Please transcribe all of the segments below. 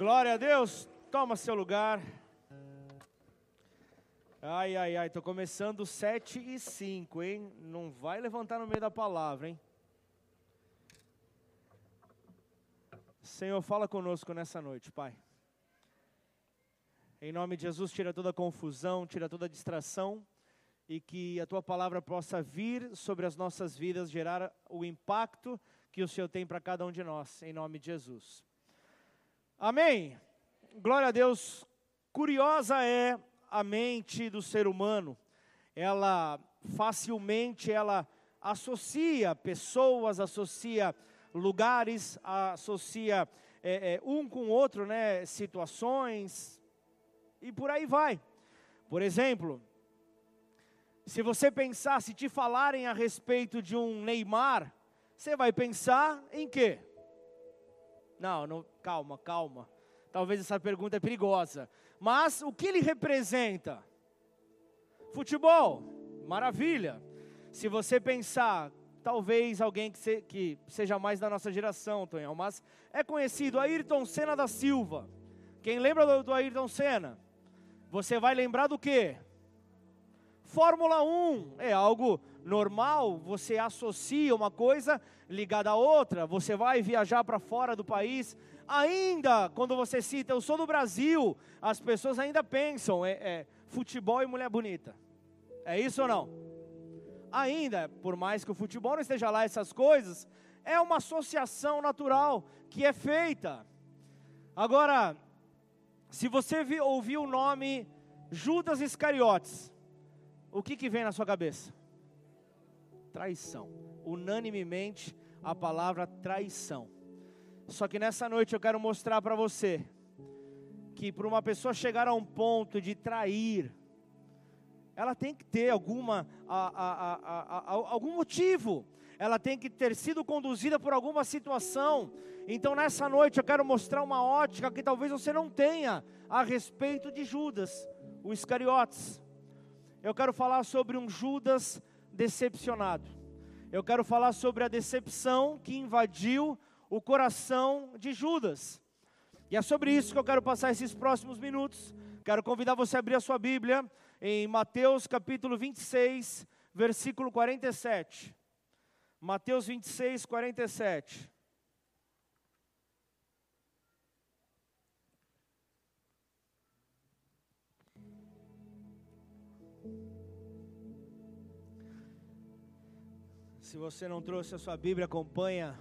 Glória a Deus. Toma seu lugar. Ai, ai, ai, tô começando 7 e 5, hein? Não vai levantar no meio da palavra, hein? Senhor, fala conosco nessa noite, Pai. Em nome de Jesus, tira toda confusão, tira toda distração e que a tua palavra possa vir sobre as nossas vidas, gerar o impacto que o Senhor tem para cada um de nós, em nome de Jesus. Amém. Glória a Deus. Curiosa é a mente do ser humano. Ela facilmente ela associa pessoas, associa lugares, associa é, é, um com o outro, né, situações e por aí vai. Por exemplo, se você pensar, se te falarem a respeito de um Neymar, você vai pensar em quê? Não, não, calma, calma. Talvez essa pergunta é perigosa. Mas o que ele representa? Futebol, maravilha. Se você pensar, talvez alguém que, se, que seja mais da nossa geração, Tonhão, mas é conhecido Ayrton Senna da Silva. Quem lembra do, do Ayrton Senna? Você vai lembrar do quê? Fórmula 1 é algo normal, você associa uma coisa ligada à outra, você vai viajar para fora do país, ainda quando você cita, eu sou do Brasil, as pessoas ainda pensam, é, é futebol e mulher bonita. É isso ou não? Ainda, por mais que o futebol não esteja lá, essas coisas, é uma associação natural que é feita. Agora, se você ouvir o nome Judas Iscariotes, o que, que vem na sua cabeça? Traição. Unanimemente a palavra traição. Só que nessa noite eu quero mostrar para você que para uma pessoa chegar a um ponto de trair, ela tem que ter alguma, a, a, a, algum motivo, ela tem que ter sido conduzida por alguma situação. Então nessa noite eu quero mostrar uma ótica que talvez você não tenha a respeito de Judas, o Iscariotes. Eu quero falar sobre um Judas decepcionado. Eu quero falar sobre a decepção que invadiu o coração de Judas. E é sobre isso que eu quero passar esses próximos minutos. Quero convidar você a abrir a sua Bíblia em Mateus capítulo 26, versículo 47. Mateus 26, 47. Se você não trouxe a sua Bíblia, acompanha,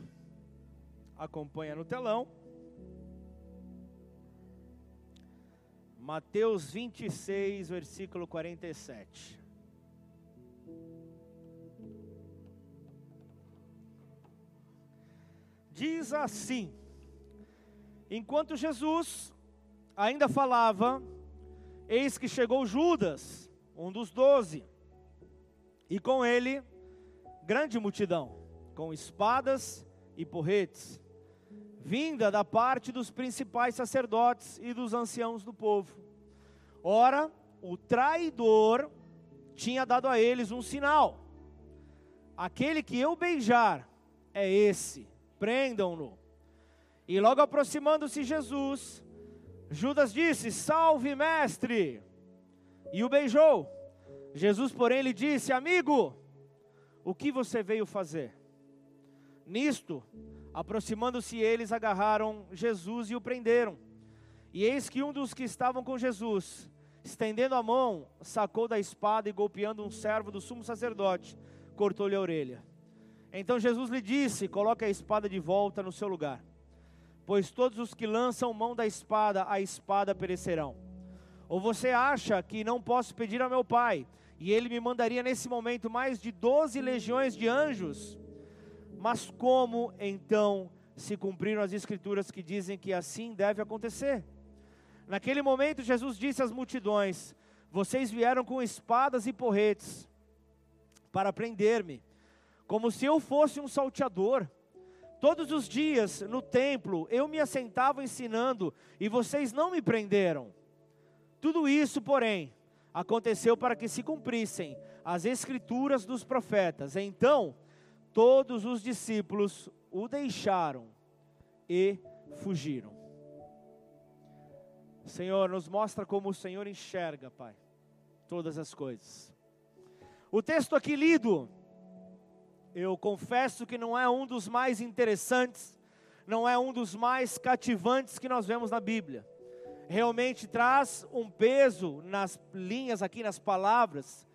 acompanha no telão. Mateus 26, versículo 47. Diz assim: Enquanto Jesus ainda falava, eis que chegou Judas, um dos doze, e com ele grande multidão, com espadas e porretes, vinda da parte dos principais sacerdotes e dos anciãos do povo. Ora, o traidor tinha dado a eles um sinal: aquele que eu beijar é esse, prendam-no. E logo aproximando-se Jesus, Judas disse: Salve, mestre! E o beijou. Jesus, porém, lhe disse: Amigo, o que você veio fazer? Nisto, aproximando-se eles, agarraram Jesus e o prenderam. E eis que um dos que estavam com Jesus, estendendo a mão, sacou da espada e golpeando um servo do sumo sacerdote, cortou-lhe a orelha. Então Jesus lhe disse: Coloque a espada de volta no seu lugar, pois todos os que lançam mão da espada, a espada perecerão. Ou você acha que não posso pedir a meu Pai, e ele me mandaria nesse momento mais de doze legiões de anjos. Mas como então se cumpriram as escrituras que dizem que assim deve acontecer? Naquele momento, Jesus disse às multidões: Vocês vieram com espadas e porretes para prender-me, como se eu fosse um salteador. Todos os dias no templo eu me assentava ensinando e vocês não me prenderam. Tudo isso, porém, aconteceu para que se cumprissem as escrituras dos profetas. Então, todos os discípulos o deixaram e fugiram. Senhor, nos mostra como o Senhor enxerga, Pai, todas as coisas. O texto aqui lido, eu confesso que não é um dos mais interessantes, não é um dos mais cativantes que nós vemos na Bíblia. Realmente traz um peso nas linhas aqui, nas palavras.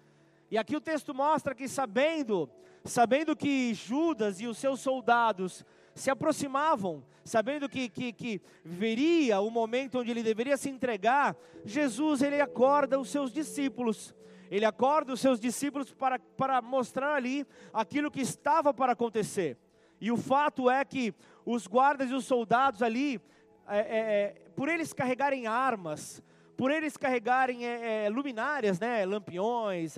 E aqui o texto mostra que sabendo, sabendo que Judas e os seus soldados se aproximavam, sabendo que, que, que viria o momento onde ele deveria se entregar, Jesus ele acorda os seus discípulos ele acorda os seus discípulos para, para mostrar ali aquilo que estava para acontecer. E o fato é que os guardas e os soldados ali, é, é, é por eles carregarem armas, por eles carregarem é, é luminárias, né, lampiões,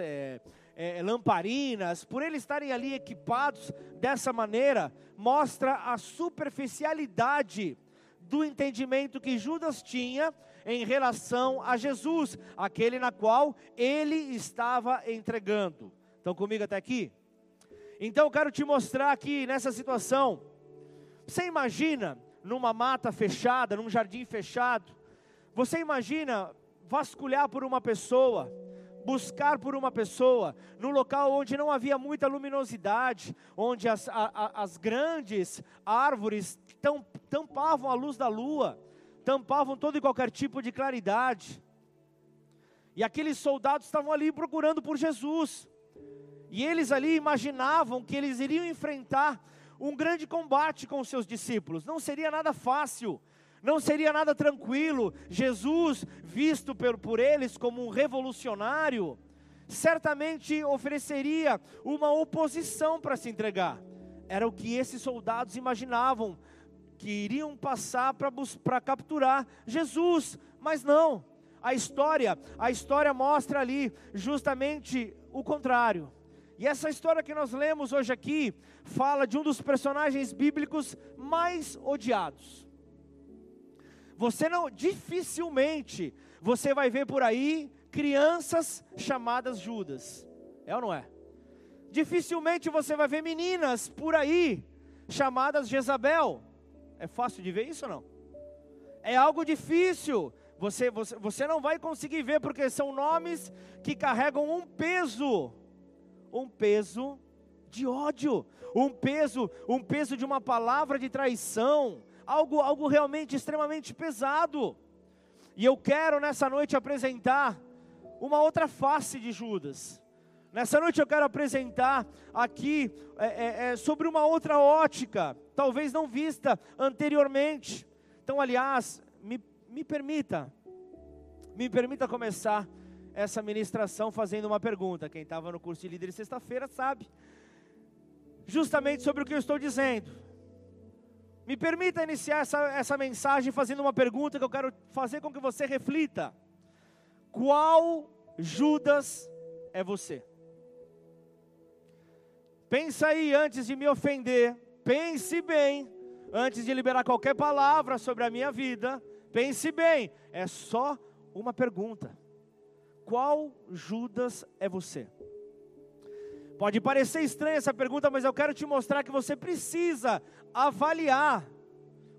é, lamparinas, por eles estarem ali equipados dessa maneira, mostra a superficialidade do entendimento que Judas tinha em relação a Jesus, aquele na qual ele estava entregando. Estão comigo até aqui? Então eu quero te mostrar aqui nessa situação. Você imagina numa mata fechada, num jardim fechado, você imagina vasculhar por uma pessoa, buscar por uma pessoa, num local onde não havia muita luminosidade, onde as, a, as grandes árvores tampavam a luz da lua, tampavam todo e qualquer tipo de claridade. E aqueles soldados estavam ali procurando por Jesus. E eles ali imaginavam que eles iriam enfrentar um grande combate com os seus discípulos. Não seria nada fácil, não seria nada tranquilo. Jesus, visto por, eles como um revolucionário, certamente ofereceria uma oposição para se entregar. Era o que esses soldados imaginavam que iriam passar para capturar Jesus, mas não. A história, a história mostra ali justamente o contrário. E essa história que nós lemos hoje aqui fala de um dos personagens bíblicos mais odiados. Você não dificilmente você vai ver por aí crianças chamadas Judas. É ou não é? Dificilmente você vai ver meninas por aí chamadas Jezabel. É fácil de ver isso ou não? É algo difícil. Você, você, você não vai conseguir ver porque são nomes que carregam um peso, um peso de ódio, um peso, um peso de uma palavra de traição, algo, algo realmente extremamente pesado. E eu quero nessa noite apresentar uma outra face de Judas. Nessa noite eu quero apresentar aqui é, é, é, sobre uma outra ótica, talvez não vista anteriormente. Então, aliás, me, me permita, me permita começar essa ministração fazendo uma pergunta. Quem estava no curso de líderes sexta-feira sabe, justamente sobre o que eu estou dizendo. Me permita iniciar essa, essa mensagem fazendo uma pergunta que eu quero fazer com que você reflita: Qual Judas é você? Pensa aí antes de me ofender, pense bem, antes de liberar qualquer palavra sobre a minha vida, pense bem, é só uma pergunta. Qual Judas é você? Pode parecer estranha essa pergunta, mas eu quero te mostrar que você precisa avaliar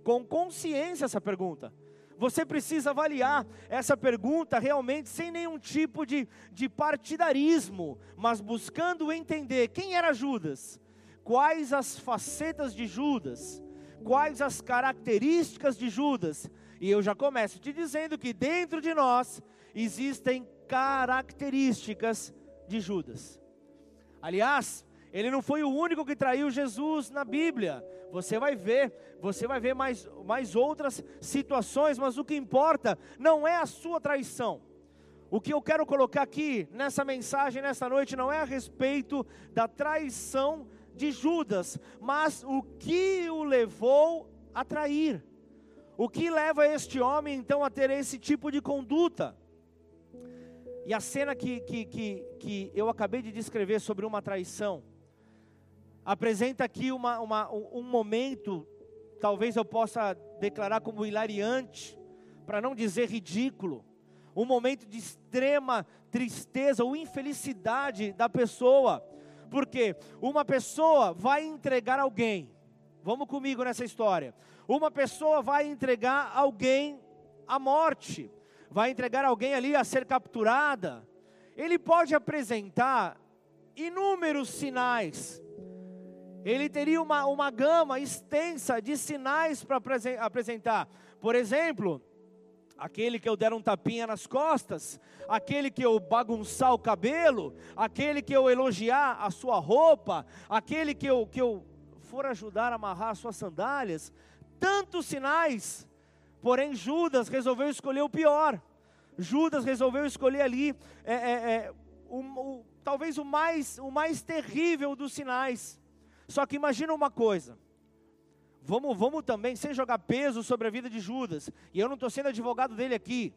com consciência essa pergunta. Você precisa avaliar essa pergunta realmente sem nenhum tipo de, de partidarismo, mas buscando entender quem era Judas, quais as facetas de Judas, quais as características de Judas. E eu já começo te dizendo que dentro de nós existem características de Judas. Aliás, ele não foi o único que traiu Jesus na Bíblia. Você vai ver, você vai ver mais, mais outras situações, mas o que importa não é a sua traição. O que eu quero colocar aqui nessa mensagem, nessa noite, não é a respeito da traição de Judas, mas o que o levou a trair. O que leva este homem então a ter esse tipo de conduta? E a cena que, que, que, que eu acabei de descrever sobre uma traição, apresenta aqui uma, uma, um momento, talvez eu possa declarar como hilariante, para não dizer ridículo, um momento de extrema tristeza ou infelicidade da pessoa, porque uma pessoa vai entregar alguém, vamos comigo nessa história, uma pessoa vai entregar alguém à morte, vai entregar alguém ali a ser capturada, ele pode apresentar inúmeros sinais. Ele teria uma, uma gama extensa de sinais para apresentar. Por exemplo, aquele que eu der um tapinha nas costas, aquele que eu bagunçar o cabelo, aquele que eu elogiar a sua roupa, aquele que eu, que eu for ajudar a amarrar as suas sandálias. Tantos sinais, porém Judas resolveu escolher o pior. Judas resolveu escolher ali é, é, é, o, o, talvez o mais, o mais terrível dos sinais. Só que imagina uma coisa. Vamos, vamos também, sem jogar peso sobre a vida de Judas, e eu não estou sendo advogado dele aqui,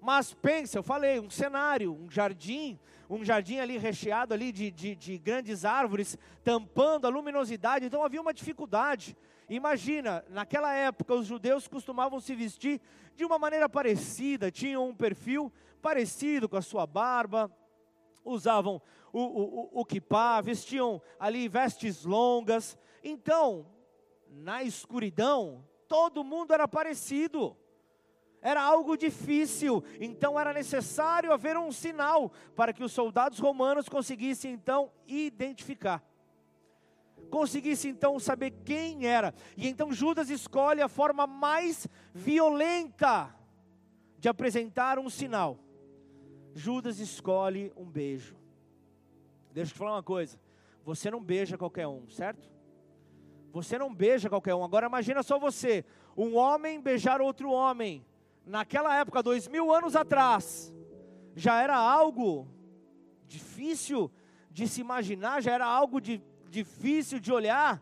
mas pense, eu falei, um cenário, um jardim, um jardim ali recheado ali de, de, de grandes árvores, tampando a luminosidade, então havia uma dificuldade. Imagina, naquela época os judeus costumavam se vestir de uma maneira parecida, tinham um perfil parecido com a sua barba, usavam o, o, o, vestiam ali vestes longas. Então, na escuridão, todo mundo era parecido. Era algo difícil, então era necessário haver um sinal para que os soldados romanos conseguissem então identificar. Conseguissem então saber quem era. E então Judas escolhe a forma mais violenta de apresentar um sinal. Judas escolhe um beijo. Deixa eu te falar uma coisa. Você não beija qualquer um, certo? Você não beija qualquer um. Agora imagina só você, um homem beijar outro homem. Naquela época, dois mil anos atrás, já era algo difícil de se imaginar, já era algo de, difícil de olhar.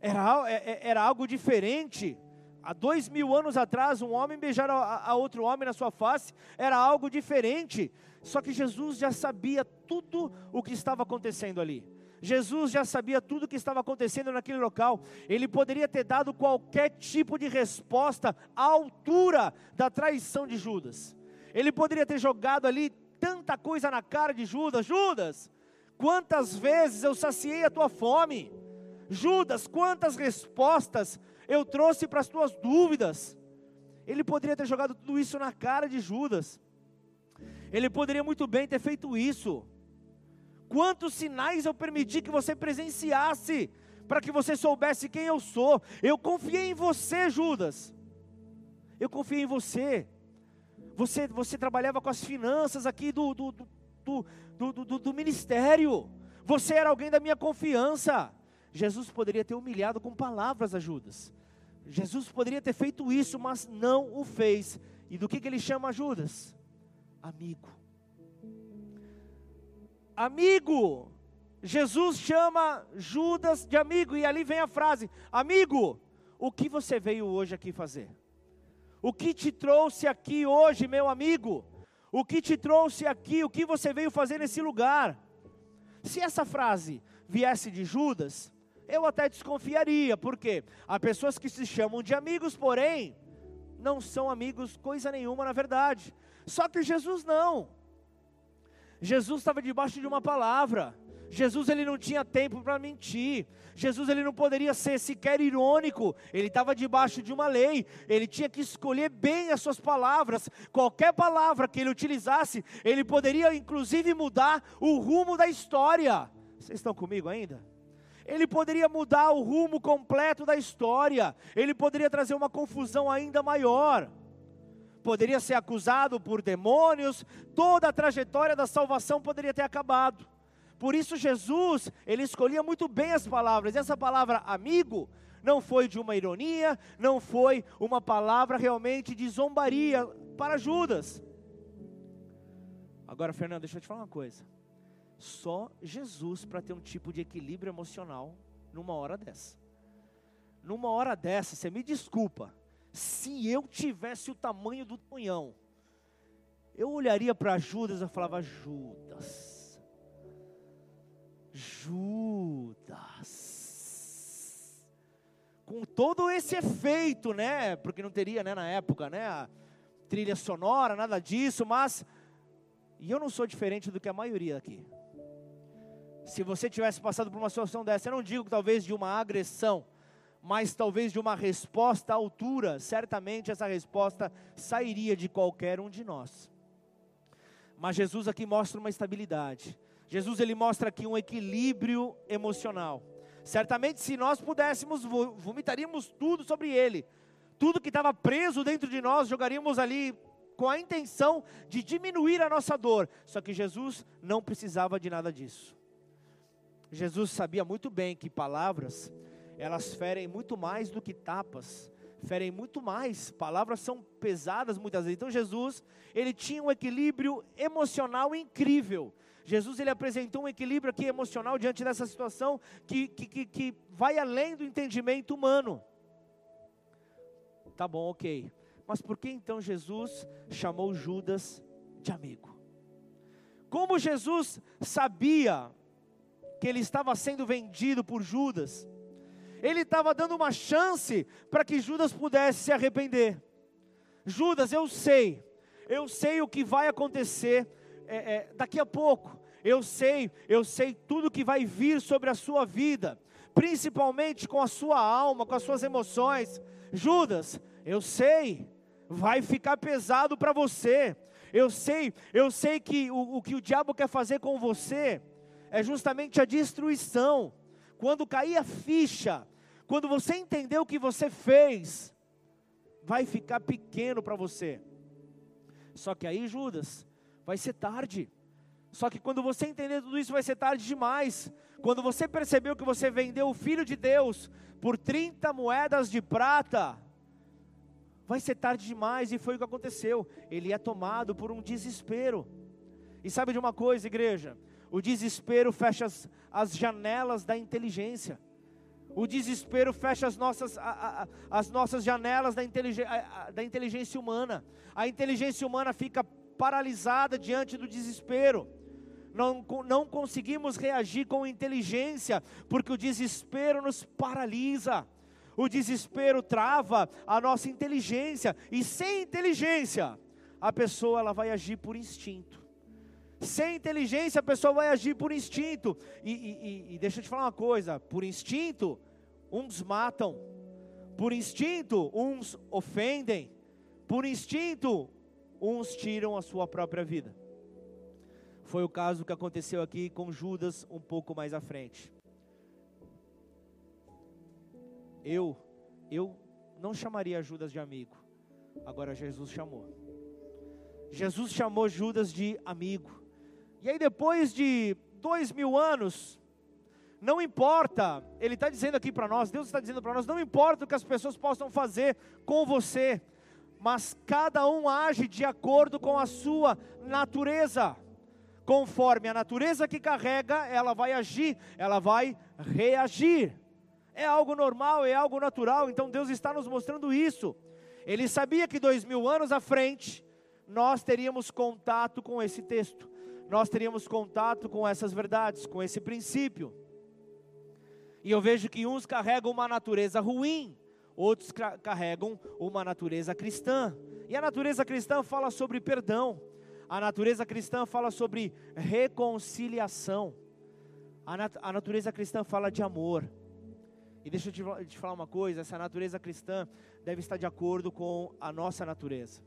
Era, é, é, era algo diferente. Há dois mil anos atrás, um homem beijar a, a outro homem na sua face era algo diferente. Só que Jesus já sabia tudo o que estava acontecendo ali. Jesus já sabia tudo o que estava acontecendo naquele local. Ele poderia ter dado qualquer tipo de resposta à altura da traição de Judas. Ele poderia ter jogado ali tanta coisa na cara de Judas: Judas, quantas vezes eu saciei a tua fome? Judas, quantas respostas eu trouxe para as tuas dúvidas? Ele poderia ter jogado tudo isso na cara de Judas. Ele poderia muito bem ter feito isso. Quantos sinais eu permiti que você presenciasse, para que você soubesse quem eu sou? Eu confiei em você, Judas. Eu confiei em você. Você, você trabalhava com as finanças aqui do, do, do, do, do, do ministério. Você era alguém da minha confiança. Jesus poderia ter humilhado com palavras a Judas. Jesus poderia ter feito isso, mas não o fez. E do que, que ele chama Judas? Amigo amigo. Jesus chama Judas de amigo, e ali vem a frase: Amigo, o que você veio hoje aqui fazer? O que te trouxe aqui hoje, meu amigo? O que te trouxe aqui? O que você veio fazer nesse lugar? Se essa frase viesse de Judas, eu até desconfiaria, porque há pessoas que se chamam de amigos, porém, não são amigos coisa nenhuma na verdade. Só que Jesus não. Jesus estava debaixo de uma palavra. Jesus ele não tinha tempo para mentir. Jesus ele não poderia ser sequer irônico. Ele estava debaixo de uma lei. Ele tinha que escolher bem as suas palavras. Qualquer palavra que ele utilizasse, ele poderia inclusive mudar o rumo da história. Vocês estão comigo ainda? Ele poderia mudar o rumo completo da história. Ele poderia trazer uma confusão ainda maior poderia ser acusado por demônios, toda a trajetória da salvação poderia ter acabado. Por isso Jesus, ele escolhia muito bem as palavras. Essa palavra amigo não foi de uma ironia, não foi uma palavra realmente de zombaria para Judas. Agora, Fernando, deixa eu te falar uma coisa. Só Jesus para ter um tipo de equilíbrio emocional numa hora dessa. Numa hora dessa, você me desculpa, se eu tivesse o tamanho do tonhão, eu olharia para Judas e falava: Judas, Judas, com todo esse efeito, né? Porque não teria, né, na época, né, a trilha sonora, nada disso, mas e eu não sou diferente do que a maioria aqui. Se você tivesse passado por uma situação dessa, eu não digo talvez de uma agressão, mas talvez de uma resposta à altura, certamente essa resposta sairia de qualquer um de nós. Mas Jesus aqui mostra uma estabilidade. Jesus ele mostra aqui um equilíbrio emocional. Certamente se nós pudéssemos vomitaríamos tudo sobre ele. Tudo que estava preso dentro de nós jogaríamos ali com a intenção de diminuir a nossa dor. Só que Jesus não precisava de nada disso. Jesus sabia muito bem que palavras, elas ferem muito mais do que tapas, ferem muito mais. Palavras são pesadas muitas vezes. Então Jesus, ele tinha um equilíbrio emocional incrível. Jesus ele apresentou um equilíbrio aqui emocional diante dessa situação que, que, que, que vai além do entendimento humano. Tá bom, ok. Mas por que então Jesus chamou Judas de amigo? Como Jesus sabia que ele estava sendo vendido por Judas, ele estava dando uma chance para que Judas pudesse se arrepender. Judas, eu sei, eu sei o que vai acontecer é, é, daqui a pouco. Eu sei, eu sei tudo que vai vir sobre a sua vida, principalmente com a sua alma, com as suas emoções. Judas, eu sei, vai ficar pesado para você. Eu sei, eu sei que o, o que o diabo quer fazer com você é justamente a destruição. Quando cair a ficha, quando você entender o que você fez, vai ficar pequeno para você. Só que aí, Judas, vai ser tarde. Só que quando você entender tudo isso, vai ser tarde demais. Quando você percebeu que você vendeu o Filho de Deus por 30 moedas de prata, vai ser tarde demais, e foi o que aconteceu. Ele é tomado por um desespero. E sabe de uma coisa, igreja? O desespero fecha as, as janelas da inteligência. O desespero fecha as nossas, a, a, as nossas janelas da, intelig, a, da inteligência humana. A inteligência humana fica paralisada diante do desespero. Não, não conseguimos reagir com inteligência, porque o desespero nos paralisa. O desespero trava a nossa inteligência, e sem inteligência, a pessoa ela vai agir por instinto. Sem inteligência, a pessoa vai agir por instinto. E, e, e deixa eu te falar uma coisa: por instinto, uns matam, por instinto, uns ofendem, por instinto, uns tiram a sua própria vida. Foi o caso que aconteceu aqui com Judas um pouco mais à frente. Eu, eu não chamaria Judas de amigo. Agora Jesus chamou. Jesus chamou Judas de amigo. E aí depois de dois mil anos, não importa, Ele está dizendo aqui para nós, Deus está dizendo para nós, não importa o que as pessoas possam fazer com você, mas cada um age de acordo com a sua natureza. Conforme a natureza que carrega, ela vai agir, ela vai reagir é algo normal, é algo natural, então Deus está nos mostrando isso. Ele sabia que dois mil anos à frente, nós teríamos contato com esse texto, nós teríamos contato com essas verdades, com esse princípio. E eu vejo que uns carregam uma natureza ruim, outros carregam uma natureza cristã. E a natureza cristã fala sobre perdão, a natureza cristã fala sobre reconciliação, a, nat a natureza cristã fala de amor. E deixa eu te falar uma coisa: essa natureza cristã deve estar de acordo com a nossa natureza.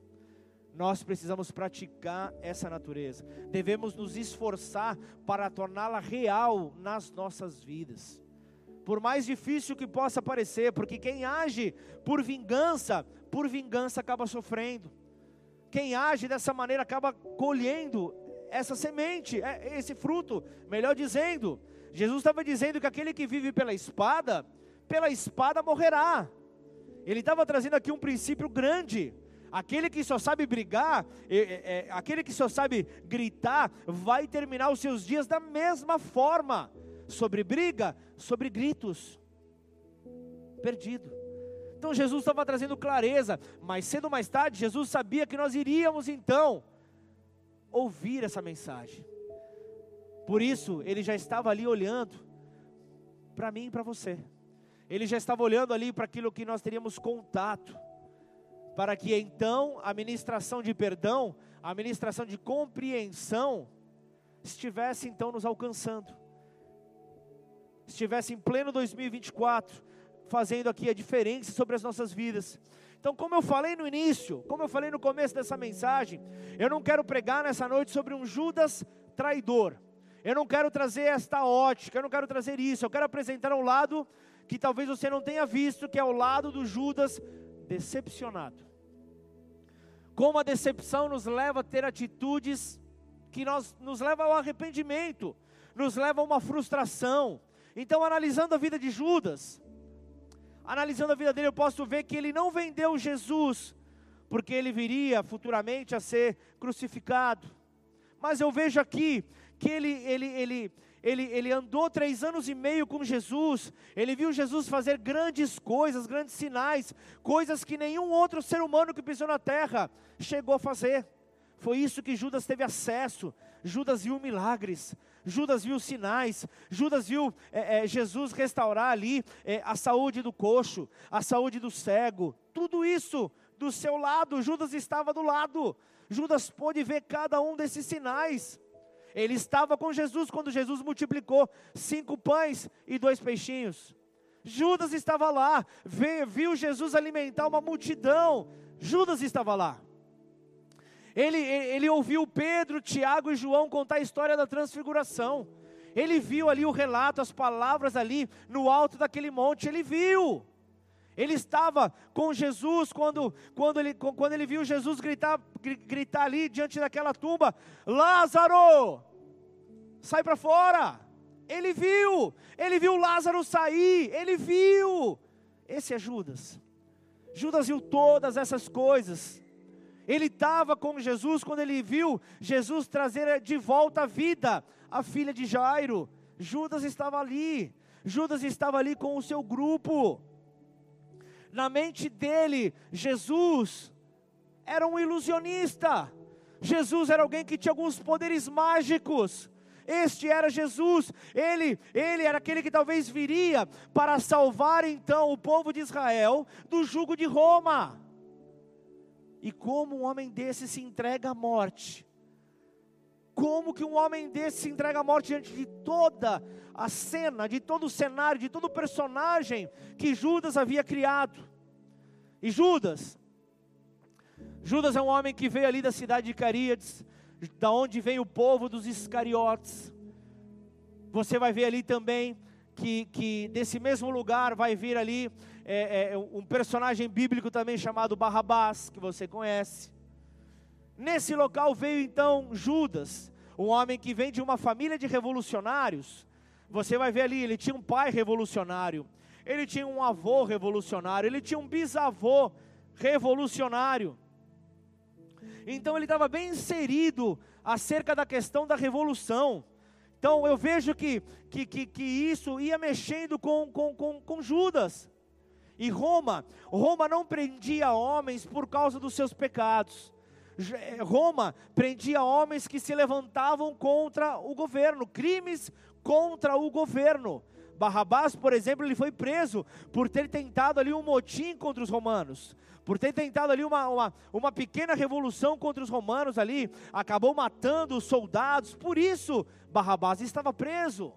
Nós precisamos praticar essa natureza, devemos nos esforçar para torná-la real nas nossas vidas. Por mais difícil que possa parecer, porque quem age por vingança, por vingança acaba sofrendo. Quem age dessa maneira acaba colhendo essa semente, é, esse fruto, melhor dizendo. Jesus estava dizendo que aquele que vive pela espada, pela espada morrerá. Ele estava trazendo aqui um princípio grande. Aquele que só sabe brigar, é, é, aquele que só sabe gritar, vai terminar os seus dias da mesma forma. Sobre briga, sobre gritos. Perdido. Então Jesus estava trazendo clareza, mas ou mais tarde, Jesus sabia que nós iríamos então ouvir essa mensagem. Por isso, ele já estava ali olhando para mim e para você. Ele já estava olhando ali para aquilo que nós teríamos contato, para que então a ministração de perdão, a ministração de compreensão, estivesse então nos alcançando, estivesse em pleno 2024, fazendo aqui a diferença sobre as nossas vidas. Então, como eu falei no início, como eu falei no começo dessa mensagem, eu não quero pregar nessa noite sobre um Judas traidor. Eu não quero trazer esta ótica, eu não quero trazer isso. Eu quero apresentar um lado que talvez você não tenha visto, que é o lado do Judas decepcionado. Como a decepção nos leva a ter atitudes que nós, nos leva ao arrependimento, nos leva a uma frustração. Então, analisando a vida de Judas, analisando a vida dele, eu posso ver que ele não vendeu Jesus, porque ele viria futuramente a ser crucificado. Mas eu vejo aqui que ele, ele, ele, ele, ele andou três anos e meio com Jesus, ele viu Jesus fazer grandes coisas, grandes sinais, coisas que nenhum outro ser humano que pisou na terra chegou a fazer. Foi isso que Judas teve acesso. Judas viu milagres, Judas viu sinais, Judas viu é, é, Jesus restaurar ali é, a saúde do coxo, a saúde do cego, tudo isso do seu lado, Judas estava do lado, Judas pôde ver cada um desses sinais. Ele estava com Jesus quando Jesus multiplicou cinco pães e dois peixinhos. Judas estava lá, viu Jesus alimentar uma multidão. Judas estava lá. Ele, ele ouviu Pedro, Tiago e João contar a história da transfiguração. Ele viu ali o relato, as palavras ali no alto daquele monte. Ele viu. Ele estava com Jesus quando, quando, ele, quando ele viu Jesus gritar, gritar ali diante daquela tumba: Lázaro, sai para fora. Ele viu, ele viu Lázaro sair, ele viu. Esse é Judas. Judas viu todas essas coisas. Ele estava com Jesus quando ele viu Jesus trazer de volta a vida a filha de Jairo. Judas estava ali. Judas estava ali com o seu grupo. Na mente dele, Jesus era um ilusionista. Jesus era alguém que tinha alguns poderes mágicos. Este era Jesus, ele, ele era aquele que talvez viria para salvar então o povo de Israel do jugo de Roma. E como um homem desse se entrega à morte? Como que um homem desse se entrega à morte diante de toda a cena, de todo o cenário, de todo o personagem que Judas havia criado? E Judas, Judas é um homem que veio ali da cidade de Caríades, da onde vem o povo dos Iscariotes. Você vai ver ali também que, que desse mesmo lugar vai vir ali é, é, um personagem bíblico também chamado Barrabás, que você conhece. Nesse local veio então Judas, um homem que vem de uma família de revolucionários. Você vai ver ali, ele tinha um pai revolucionário, ele tinha um avô revolucionário, ele tinha um bisavô revolucionário. Então ele estava bem inserido acerca da questão da revolução. Então eu vejo que, que, que, que isso ia mexendo com, com, com, com Judas. E Roma, Roma não prendia homens por causa dos seus pecados. Eh, Roma prendia homens que se levantavam contra o governo, crimes contra o governo. Barrabás, por exemplo, ele foi preso por ter tentado ali um motim contra os romanos, por ter tentado ali uma, uma, uma pequena revolução contra os romanos ali, acabou matando os soldados, por isso Barrabás estava preso.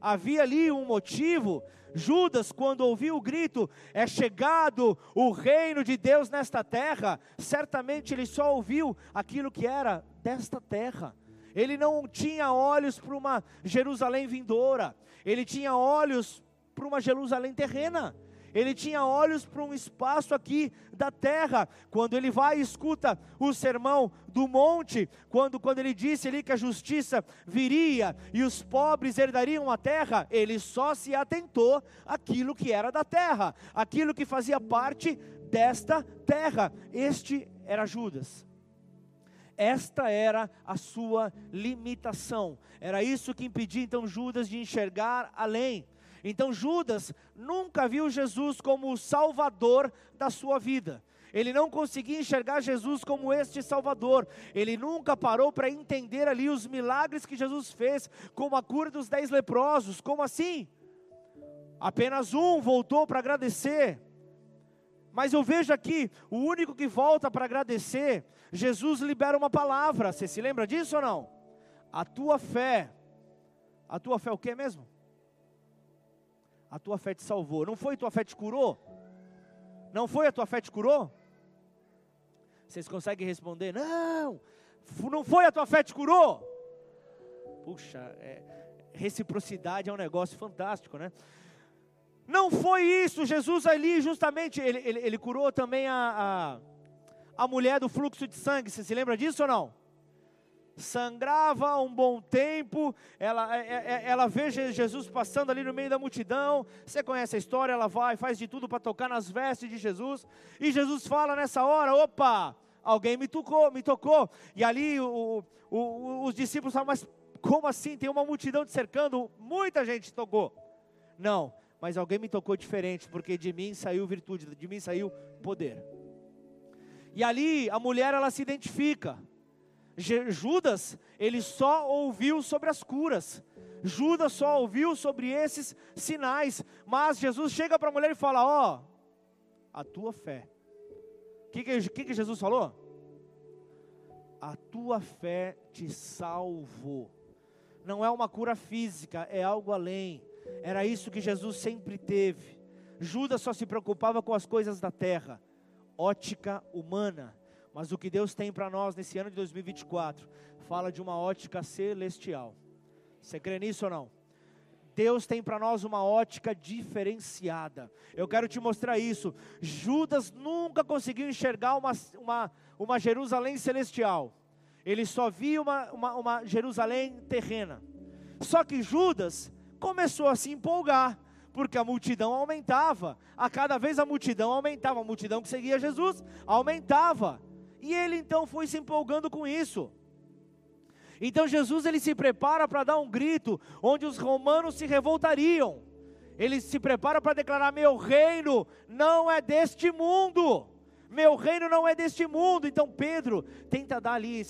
Havia ali um motivo. Judas, quando ouviu o grito, é chegado o reino de Deus nesta terra, certamente ele só ouviu aquilo que era desta terra. Ele não tinha olhos para uma Jerusalém vindoura, ele tinha olhos para uma Jerusalém terrena. Ele tinha olhos para um espaço aqui da terra. Quando ele vai e escuta o sermão do monte, quando, quando ele disse ali que a justiça viria e os pobres herdariam a terra, ele só se atentou àquilo que era da terra, aquilo que fazia parte desta terra. Este era Judas. Esta era a sua limitação. Era isso que impedia então Judas de enxergar além. Então Judas nunca viu Jesus como o salvador da sua vida. Ele não conseguia enxergar Jesus como este Salvador. Ele nunca parou para entender ali os milagres que Jesus fez, como a cura dos dez leprosos. Como assim? Apenas um voltou para agradecer. Mas eu vejo aqui, o único que volta para agradecer, Jesus libera uma palavra. Você se lembra disso ou não? A tua fé. A tua fé o que mesmo? A tua fé te salvou. Não foi a tua fé te curou? Não foi a tua fé te curou? Vocês conseguem responder? Não, não foi a tua fé te curou? Puxa, é, reciprocidade é um negócio fantástico, né? Não foi isso, Jesus ali justamente, ele, ele, ele curou também a, a, a mulher do fluxo de sangue, você se lembra disso ou não? sangrava um bom tempo, ela, é, é, é, ela vê Jesus passando ali no meio da multidão, você conhece a história, ela vai, faz de tudo para tocar nas vestes de Jesus, e Jesus fala nessa hora, opa, alguém me tocou, me tocou, e ali o, o, os discípulos falam, mas como assim, tem uma multidão te cercando, muita gente tocou, não, mas alguém me tocou diferente, porque de mim saiu virtude, de mim saiu poder, e ali a mulher ela se identifica, Judas, ele só ouviu sobre as curas. Judas só ouviu sobre esses sinais. Mas Jesus chega para a mulher e fala: Ó, oh, a tua fé. O que, que, que Jesus falou? A tua fé te salvou. Não é uma cura física, é algo além. Era isso que Jesus sempre teve. Judas só se preocupava com as coisas da terra, ótica humana. Mas o que Deus tem para nós nesse ano de 2024 fala de uma ótica celestial. Você crê nisso ou não? Deus tem para nós uma ótica diferenciada. Eu quero te mostrar isso. Judas nunca conseguiu enxergar uma, uma, uma Jerusalém celestial. Ele só via uma, uma, uma Jerusalém terrena. Só que Judas começou a se empolgar porque a multidão aumentava. A cada vez a multidão aumentava, a multidão que seguia Jesus aumentava. E ele então foi se empolgando com isso. Então Jesus ele se prepara para dar um grito onde os romanos se revoltariam. Ele se prepara para declarar: Meu reino não é deste mundo. Meu reino não é deste mundo. Então Pedro tenta dar ali,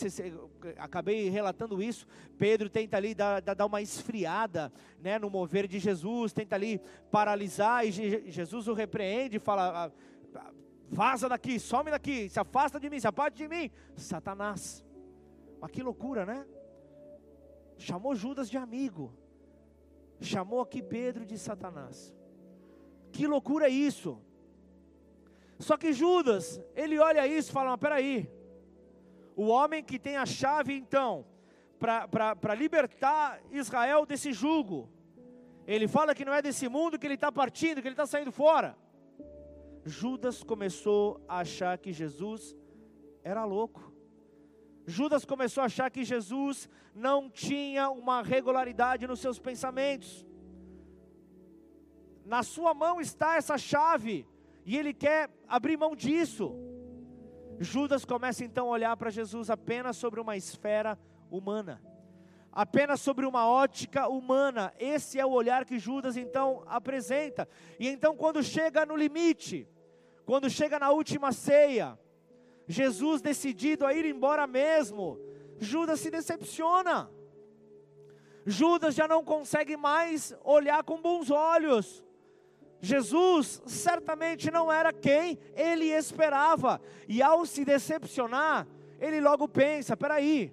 acabei relatando isso. Pedro tenta ali dar, dar uma esfriada né, no mover de Jesus, tenta ali paralisar, e Jesus o repreende fala: ah, vaza daqui, some daqui, se afasta de mim, se aparte de mim. Satanás. Mas que loucura, né? Chamou Judas de amigo. Chamou aqui Pedro de Satanás. Que loucura é isso? Só que Judas, ele olha isso e fala: mas peraí, o homem que tem a chave então, para libertar Israel desse jugo, ele fala que não é desse mundo, que ele está partindo, que ele está saindo fora. Judas começou a achar que Jesus era louco. Judas começou a achar que Jesus não tinha uma regularidade nos seus pensamentos. Na sua mão está essa chave, e ele quer abrir mão disso. Judas começa então a olhar para Jesus apenas sobre uma esfera humana, apenas sobre uma ótica humana. Esse é o olhar que Judas então apresenta. E então, quando chega no limite, quando chega na última ceia, Jesus decidido a ir embora mesmo, Judas se decepciona. Judas já não consegue mais olhar com bons olhos. Jesus certamente não era quem ele esperava, e ao se decepcionar, ele logo pensa: peraí,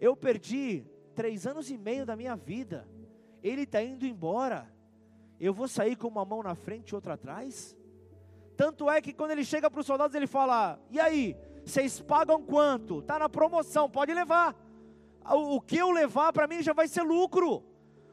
eu perdi três anos e meio da minha vida, ele está indo embora, eu vou sair com uma mão na frente e outra atrás? Tanto é que quando ele chega para os soldados, ele fala: E aí, vocês pagam quanto? Está na promoção, pode levar. O, o que eu levar para mim já vai ser lucro.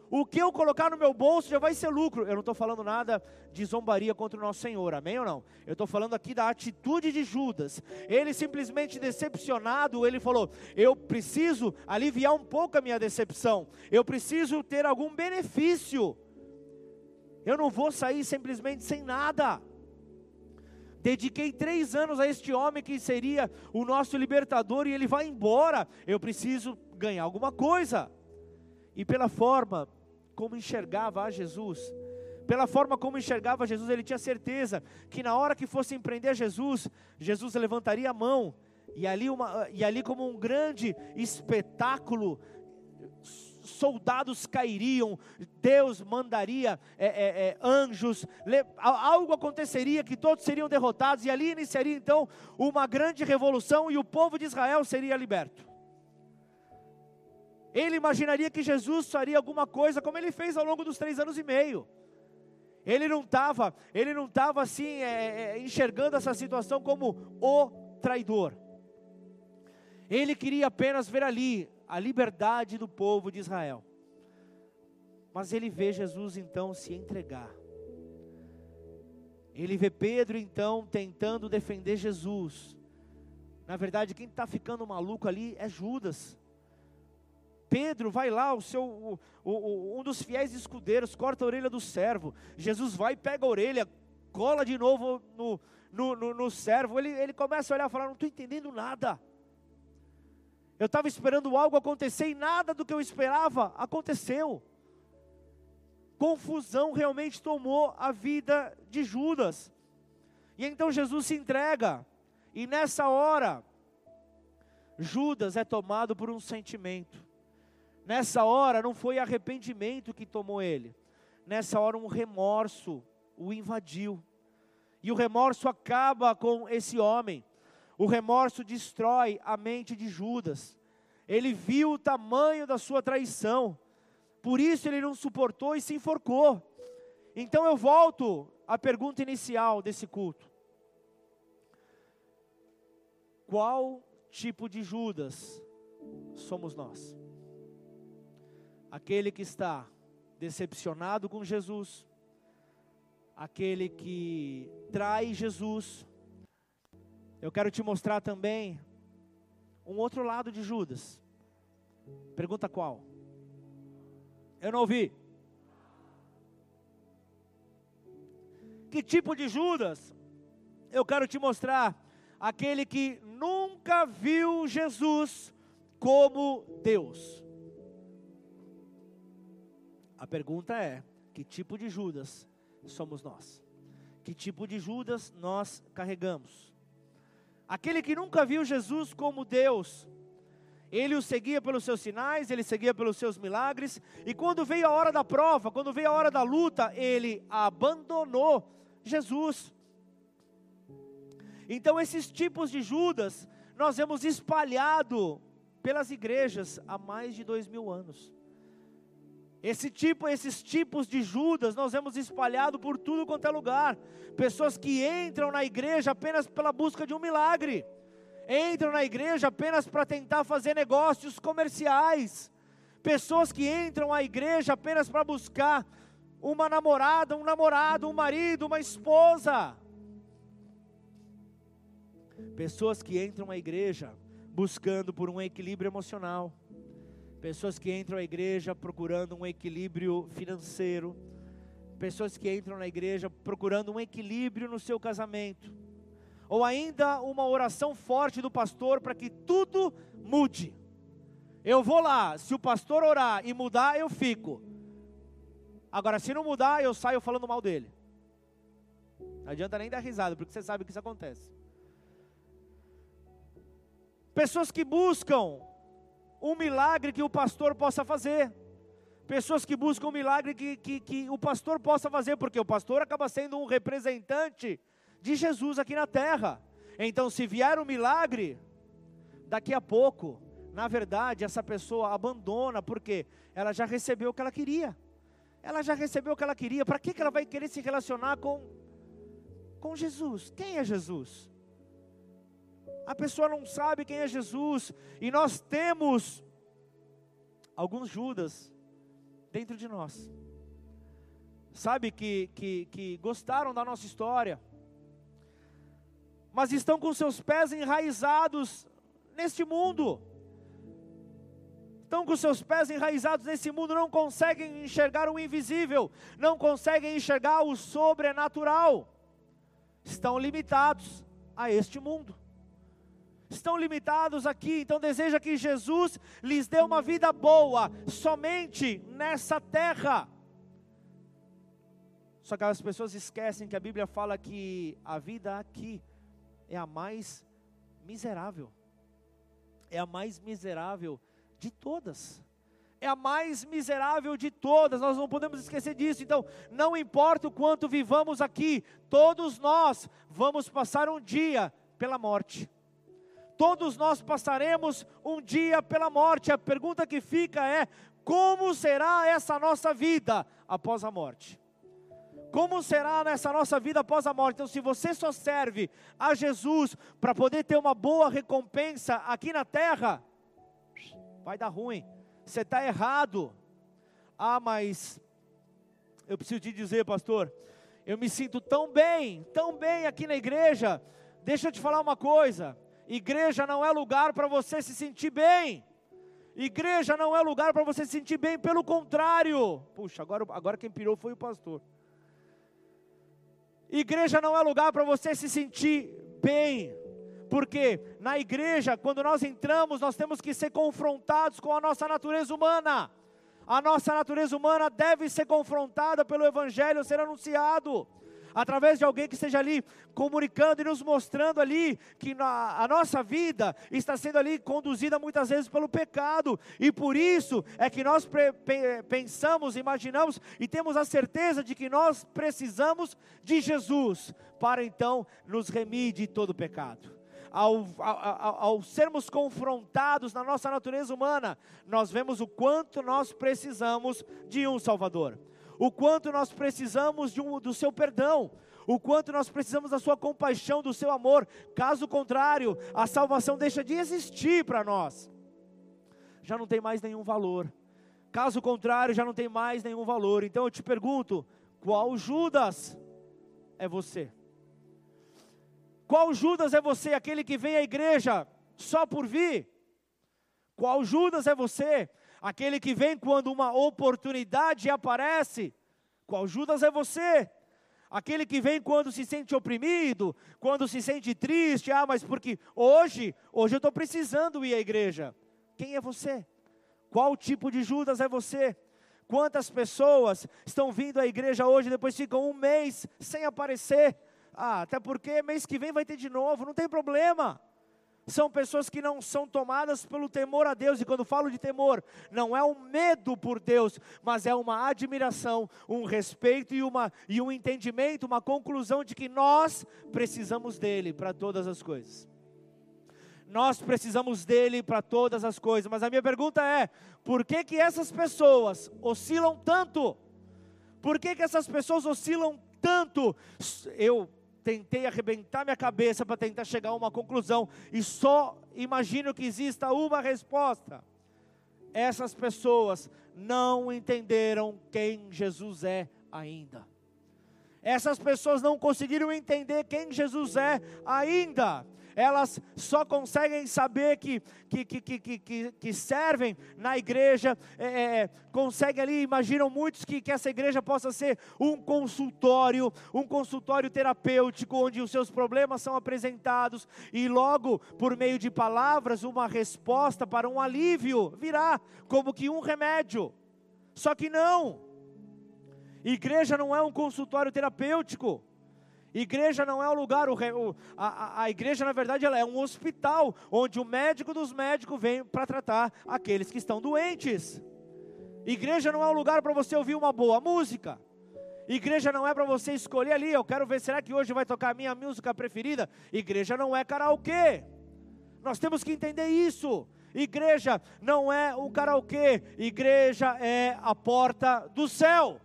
O que eu colocar no meu bolso já vai ser lucro. Eu não estou falando nada de zombaria contra o nosso Senhor, amém ou não? Eu estou falando aqui da atitude de Judas. Ele simplesmente decepcionado, ele falou: Eu preciso aliviar um pouco a minha decepção. Eu preciso ter algum benefício. Eu não vou sair simplesmente sem nada. Dediquei três anos a este homem que seria o nosso libertador e ele vai embora. Eu preciso ganhar alguma coisa. E pela forma como enxergava a Jesus, pela forma como enxergava Jesus, ele tinha certeza que na hora que fosse empreender Jesus, Jesus levantaria a mão e ali, uma, e ali como um grande espetáculo soldados cairiam, Deus mandaria é, é, é, anjos, algo aconteceria que todos seriam derrotados, e ali iniciaria então uma grande revolução e o povo de Israel seria liberto. Ele imaginaria que Jesus faria alguma coisa como ele fez ao longo dos três anos e meio. Ele não estava, ele não estava assim é, é, enxergando essa situação como o traidor. Ele queria apenas ver ali a liberdade do povo de Israel. Mas ele vê Jesus então se entregar. Ele vê Pedro então tentando defender Jesus. Na verdade, quem está ficando maluco ali é Judas. Pedro vai lá, o seu, o, o, um dos fiéis escudeiros, corta a orelha do servo. Jesus vai, pega a orelha, cola de novo no, no, no, no servo. Ele, ele começa a olhar e falar: Não estou entendendo nada. Eu estava esperando algo acontecer e nada do que eu esperava aconteceu. Confusão realmente tomou a vida de Judas. E então Jesus se entrega. E nessa hora, Judas é tomado por um sentimento. Nessa hora não foi arrependimento que tomou ele. Nessa hora um remorso o invadiu. E o remorso acaba com esse homem. O remorso destrói a mente de Judas. Ele viu o tamanho da sua traição. Por isso ele não suportou e se enforcou. Então eu volto à pergunta inicial desse culto. Qual tipo de Judas somos nós? Aquele que está decepcionado com Jesus, aquele que trai Jesus. Eu quero te mostrar também um outro lado de Judas. Pergunta qual? Eu não ouvi. Que tipo de Judas? Eu quero te mostrar aquele que nunca viu Jesus como Deus. A pergunta é: que tipo de Judas somos nós? Que tipo de Judas nós carregamos? Aquele que nunca viu Jesus como Deus, ele o seguia pelos seus sinais, ele seguia pelos seus milagres, e quando veio a hora da prova, quando veio a hora da luta, ele abandonou Jesus. Então, esses tipos de Judas, nós vemos espalhado pelas igrejas há mais de dois mil anos. Esse tipo, esses tipos de Judas nós vemos espalhado por tudo quanto é lugar. Pessoas que entram na igreja apenas pela busca de um milagre. Entram na igreja apenas para tentar fazer negócios comerciais. Pessoas que entram à igreja apenas para buscar uma namorada, um namorado, um marido, uma esposa. Pessoas que entram à igreja buscando por um equilíbrio emocional pessoas que entram à igreja procurando um equilíbrio financeiro, pessoas que entram na igreja procurando um equilíbrio no seu casamento, ou ainda uma oração forte do pastor para que tudo mude. Eu vou lá, se o pastor orar e mudar, eu fico. Agora, se não mudar, eu saio falando mal dele. Não adianta nem dar risada, porque você sabe que isso acontece. Pessoas que buscam um milagre que o pastor possa fazer. Pessoas que buscam um milagre que, que, que o pastor possa fazer, porque o pastor acaba sendo um representante de Jesus aqui na terra. Então, se vier um milagre, daqui a pouco, na verdade, essa pessoa abandona, porque ela já recebeu o que ela queria. Ela já recebeu o que ela queria. Para que, que ela vai querer se relacionar com, com Jesus? Quem é Jesus? A pessoa não sabe quem é Jesus, e nós temos alguns Judas dentro de nós, sabe, que, que, que gostaram da nossa história, mas estão com seus pés enraizados neste mundo, estão com seus pés enraizados nesse mundo, não conseguem enxergar o invisível, não conseguem enxergar o sobrenatural, estão limitados a este mundo estão limitados aqui, então deseja que Jesus lhes dê uma vida boa, somente nessa terra. Só que as pessoas esquecem que a Bíblia fala que a vida aqui é a mais miserável, é a mais miserável de todas. É a mais miserável de todas, nós não podemos esquecer disso. Então, não importa o quanto vivamos aqui, todos nós vamos passar um dia pela morte. Todos nós passaremos um dia pela morte. A pergunta que fica é: como será essa nossa vida após a morte? Como será nessa nossa vida após a morte? Então, se você só serve a Jesus para poder ter uma boa recompensa aqui na terra, vai dar ruim. Você está errado. Ah, mas eu preciso te dizer, pastor, eu me sinto tão bem, tão bem aqui na igreja. Deixa eu te falar uma coisa: igreja não é lugar para você se sentir bem. Igreja não é lugar para você se sentir bem, pelo contrário. Puxa, agora, agora quem pirou foi o pastor. Igreja não é lugar para você se sentir bem, porque na igreja, quando nós entramos, nós temos que ser confrontados com a nossa natureza humana. A nossa natureza humana deve ser confrontada pelo Evangelho ser anunciado através de alguém que esteja ali comunicando e nos mostrando ali que a nossa vida está sendo ali conduzida muitas vezes pelo pecado, e por isso é que nós pensamos, imaginamos e temos a certeza de que nós precisamos de Jesus para então nos remir de todo pecado. Ao, ao, ao, sermos confrontados na nossa natureza humana, nós vemos o quanto nós precisamos de um Salvador o quanto nós precisamos de um, do seu perdão, o quanto nós precisamos da sua compaixão, do seu amor. Caso contrário, a salvação deixa de existir para nós. Já não tem mais nenhum valor. Caso contrário, já não tem mais nenhum valor. Então eu te pergunto: qual Judas é você? Qual Judas é você, aquele que vem à igreja só por vir? Qual Judas é você, aquele que vem quando uma oportunidade aparece. Qual Judas é você? Aquele que vem quando se sente oprimido, quando se sente triste, ah, mas porque hoje, hoje eu estou precisando ir à igreja. Quem é você? Qual tipo de Judas é você? Quantas pessoas estão vindo à igreja hoje e depois ficam um mês sem aparecer? Ah, até porque mês que vem vai ter de novo, não tem problema são pessoas que não são tomadas pelo temor a Deus, e quando falo de temor, não é um medo por Deus, mas é uma admiração, um respeito e, uma, e um entendimento, uma conclusão de que nós precisamos dele para todas as coisas. Nós precisamos dele para todas as coisas, mas a minha pergunta é: por que, que essas pessoas oscilam tanto? Por que, que essas pessoas oscilam tanto? Eu tentei arrebentar minha cabeça para tentar chegar a uma conclusão e só imagino que exista uma resposta. Essas pessoas não entenderam quem Jesus é ainda. Essas pessoas não conseguiram entender quem Jesus é ainda elas só conseguem saber que, que, que, que, que, que servem na igreja, é, é, é, conseguem ali, imaginam muitos que, que essa igreja possa ser um consultório, um consultório terapêutico, onde os seus problemas são apresentados e logo, por meio de palavras, uma resposta para um alívio virá, como que um remédio. Só que não. Igreja não é um consultório terapêutico. Igreja não é o lugar, o, o, a, a igreja na verdade ela é um hospital, onde o médico dos médicos vem para tratar aqueles que estão doentes. Igreja não é um lugar para você ouvir uma boa música. Igreja não é para você escolher ali, eu quero ver, será que hoje vai tocar a minha música preferida? Igreja não é karaokê. Nós temos que entender isso. Igreja não é um karaokê, igreja é a porta do céu.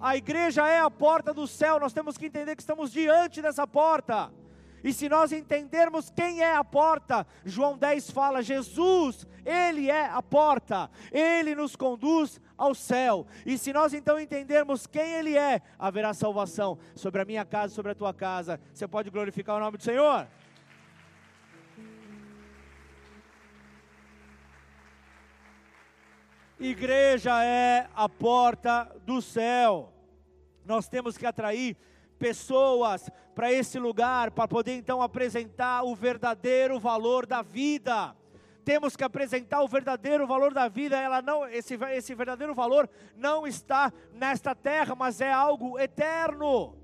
A igreja é a porta do céu, nós temos que entender que estamos diante dessa porta. E se nós entendermos quem é a porta, João 10 fala: Jesus, Ele é a porta, Ele nos conduz ao céu. E se nós então entendermos quem Ele é, haverá salvação sobre a minha casa, sobre a tua casa. Você pode glorificar o nome do Senhor? Igreja é a porta do céu. Nós temos que atrair pessoas para esse lugar, para poder então apresentar o verdadeiro valor da vida. Temos que apresentar o verdadeiro valor da vida. Ela não, esse, esse verdadeiro valor não está nesta terra, mas é algo eterno.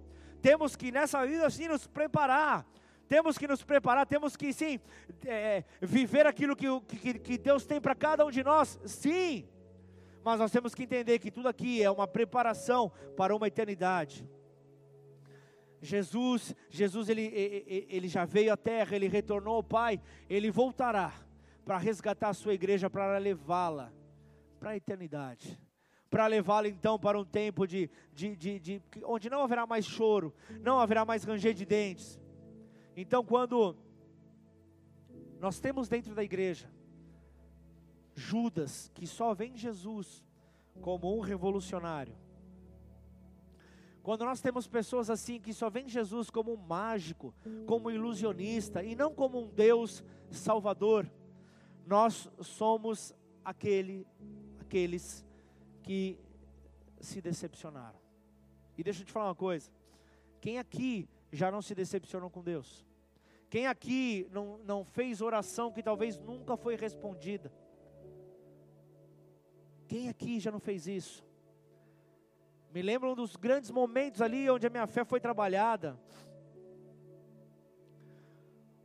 Temos que nessa vida sim nos preparar temos que nos preparar, temos que sim é, viver aquilo que, que, que Deus tem para cada um de nós, sim, mas nós temos que entender que tudo aqui é uma preparação para uma eternidade. Jesus, Jesus ele, ele já veio à terra, ele retornou ao Pai, ele voltará para resgatar a sua igreja, para levá-la para a eternidade, para levá-lo então para um tempo de, de, de, de, onde não haverá mais choro, não haverá mais ranger de dentes. Então, quando nós temos dentro da igreja Judas, que só vê Jesus como um revolucionário, quando nós temos pessoas assim que só veem Jesus como um mágico, como um ilusionista e não como um Deus salvador, nós somos aquele, aqueles que se decepcionaram. E deixa eu te falar uma coisa: quem aqui já não se decepcionou com Deus? Quem aqui não, não fez oração que talvez nunca foi respondida? Quem aqui já não fez isso? Me lembro um dos grandes momentos ali onde a minha fé foi trabalhada.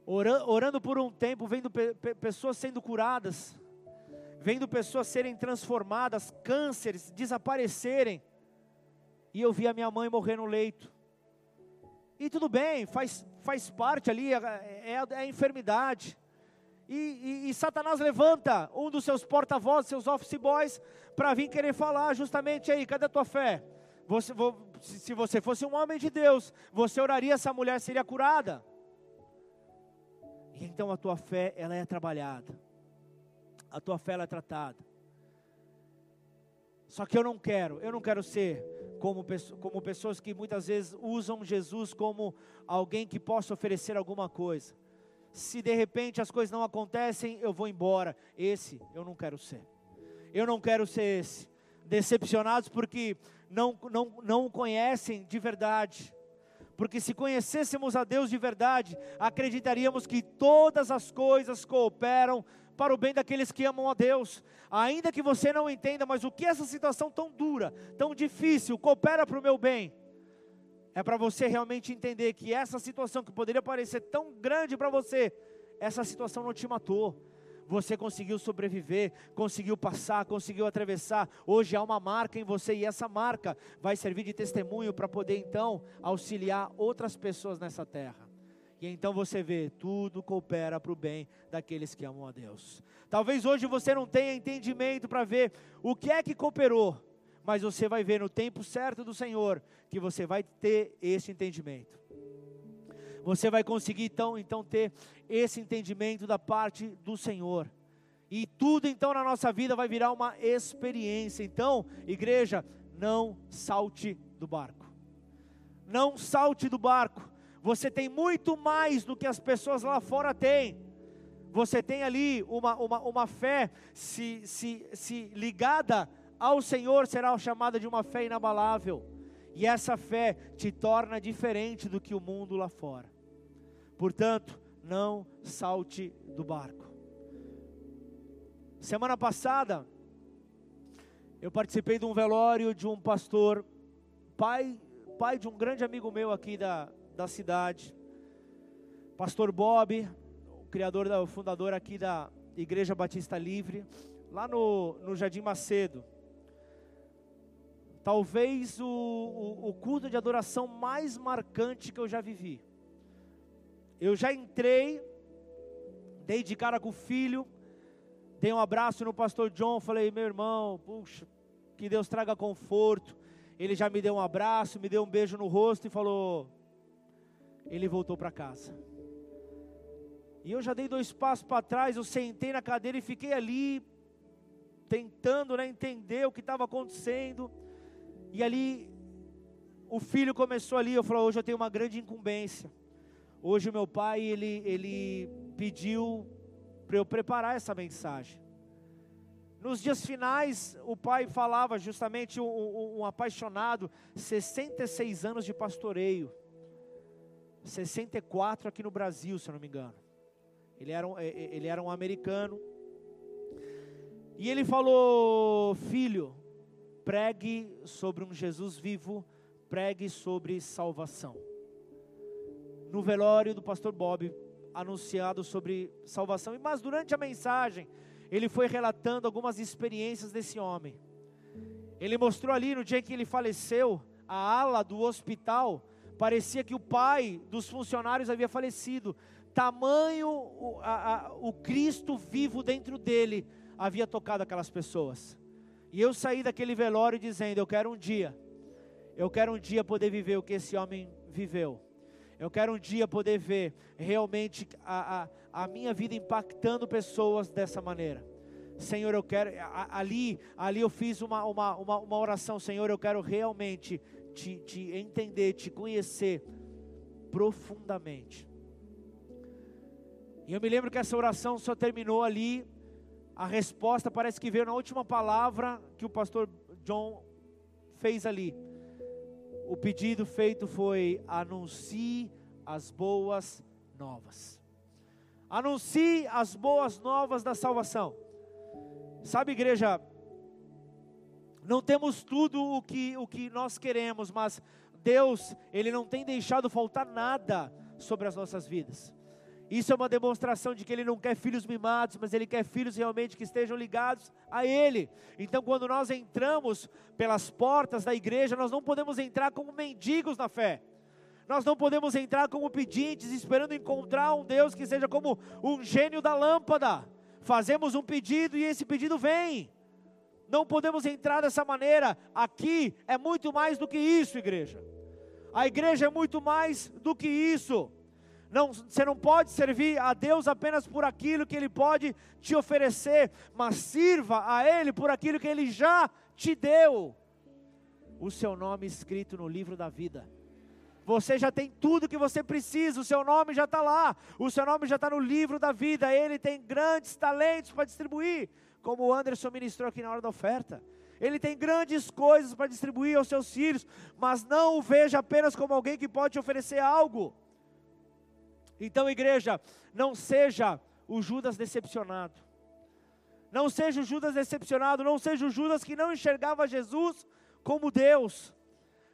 Orando, por um tempo, vendo pe pessoas sendo curadas vendo pessoas serem transformadas, cânceres desaparecerem. E eu vi a minha mãe morrer no leito. E tudo bem, faz, faz parte ali, é, é, é a enfermidade. E, e, e, Satanás levanta um dos seus porta-vozes, seus office boys, para vir querer falar justamente aí, cadê a tua fé? Você, se você fosse um homem de Deus, você oraria, essa mulher seria curada. E então a tua fé, ela é trabalhada a tua fé é tratada. Só que eu não quero, eu não quero ser como, como pessoas que muitas vezes usam Jesus como alguém que possa oferecer alguma coisa. Se de repente as coisas não acontecem, eu vou embora. Esse eu não quero ser. Eu não quero ser esse. Decepcionados porque não, não, não conhecem de verdade. Porque se conhecêssemos a Deus de verdade, acreditaríamos que todas as coisas cooperam para o bem daqueles que amam a Deus. Ainda que você não entenda, mas o que essa situação tão dura, tão difícil, coopera para o meu bem, é para você realmente entender que essa situação que poderia parecer tão grande para você, essa situação não te matou. Você conseguiu sobreviver, conseguiu passar, conseguiu atravessar. Hoje há uma marca em você e essa marca vai servir de testemunho para poder então auxiliar outras pessoas nessa terra. E então você vê, tudo coopera para o bem daqueles que amam a Deus. Talvez hoje você não tenha entendimento para ver o que é que cooperou, mas você vai ver no tempo certo do Senhor que você vai ter esse entendimento. Você vai conseguir então, então ter esse entendimento da parte do Senhor. E tudo então na nossa vida vai virar uma experiência. Então, igreja, não salte do barco. Não salte do barco você tem muito mais do que as pessoas lá fora têm. Você tem ali uma, uma, uma fé, se, se, se ligada ao Senhor, será chamada de uma fé inabalável. E essa fé te torna diferente do que o mundo lá fora. Portanto, não salte do barco. Semana passada, eu participei de um velório de um pastor, pai, pai de um grande amigo meu aqui da, da cidade. Pastor Bob, o criador, o fundador aqui da Igreja Batista Livre, lá no, no Jardim Macedo. Talvez o, o, o culto de adoração mais marcante que eu já vivi. Eu já entrei, dei de cara com o filho, dei um abraço no pastor John, falei, meu irmão, puxa, que Deus traga conforto. Ele já me deu um abraço, me deu um beijo no rosto e falou: ele voltou para casa. E eu já dei dois passos para trás, eu sentei na cadeira e fiquei ali, tentando né, entender o que estava acontecendo. E ali, o filho começou ali, eu falei, hoje eu tenho uma grande incumbência. Hoje o meu pai, ele, ele pediu para eu preparar essa mensagem. Nos dias finais, o pai falava justamente um, um, um apaixonado, 66 anos de pastoreio 64 aqui no Brasil, se eu não me engano. Ele era um, é, é, ele era um americano. E ele falou: Filho, pregue sobre um Jesus vivo, pregue sobre salvação. No velório do pastor Bob, anunciado sobre salvação. Mas durante a mensagem, ele foi relatando algumas experiências desse homem. Ele mostrou ali no dia que ele faleceu, a ala do hospital Parecia que o pai dos funcionários havia falecido. Tamanho o, a, a, o Cristo vivo dentro dele havia tocado aquelas pessoas. E eu saí daquele velório dizendo: Eu quero um dia, eu quero um dia poder viver o que esse homem viveu. Eu quero um dia poder ver realmente a, a, a minha vida impactando pessoas dessa maneira. Senhor, eu quero, ali, ali eu fiz uma, uma, uma, uma oração, Senhor, eu quero realmente te, te entender, te conhecer profundamente. E eu me lembro que essa oração só terminou ali, a resposta parece que veio na última palavra que o pastor John fez ali. O pedido feito foi: anuncie as boas novas. Anuncie as boas novas da salvação. Sabe, igreja, não temos tudo o que, o que nós queremos, mas Deus, Ele não tem deixado faltar nada sobre as nossas vidas. Isso é uma demonstração de que Ele não quer filhos mimados, mas Ele quer filhos realmente que estejam ligados a Ele. Então, quando nós entramos pelas portas da igreja, nós não podemos entrar como mendigos na fé. Nós não podemos entrar como pedintes, esperando encontrar um Deus que seja como um gênio da lâmpada fazemos um pedido e esse pedido vem. Não podemos entrar dessa maneira. Aqui é muito mais do que isso, igreja. A igreja é muito mais do que isso. Não, você não pode servir a Deus apenas por aquilo que Ele pode te oferecer, mas sirva a Ele por aquilo que Ele já te deu. O seu nome escrito no livro da vida. Você já tem tudo que você precisa, o seu nome já está lá, o seu nome já está no livro da vida. Ele tem grandes talentos para distribuir, como o Anderson ministrou aqui na hora da oferta. Ele tem grandes coisas para distribuir aos seus filhos, mas não o veja apenas como alguém que pode te oferecer algo. Então, igreja, não seja o Judas decepcionado. Não seja o Judas decepcionado, não seja o Judas que não enxergava Jesus como Deus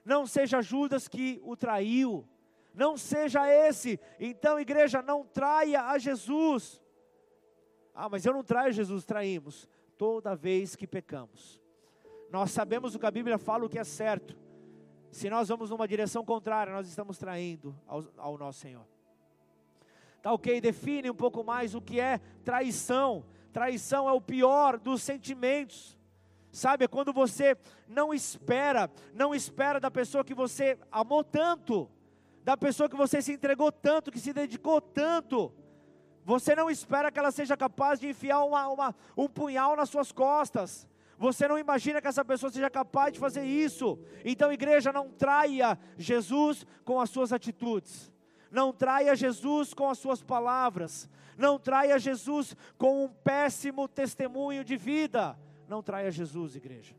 não seja Judas que o traiu, não seja esse. Então, igreja, não traia a Jesus. Ah, mas eu não traio Jesus, traímos toda vez que pecamos. Nós sabemos o que a Bíblia fala, o que é certo. Se nós vamos numa direção contrária, nós estamos traindo ao, ao nosso Senhor. Tá ok? Define um pouco mais o que é traição. Traição é o pior dos sentimentos. Sabe, é quando você não espera, não espera da pessoa que você amou tanto, da pessoa que você se entregou tanto, que se dedicou tanto. Você não espera que ela seja capaz de enfiar uma, uma, um punhal nas suas costas. Você não imagina que essa pessoa seja capaz de fazer isso. Então, igreja, não traia Jesus com as suas atitudes. Não traia Jesus com as suas palavras. Não traia Jesus com um péssimo testemunho de vida não traia Jesus, igreja.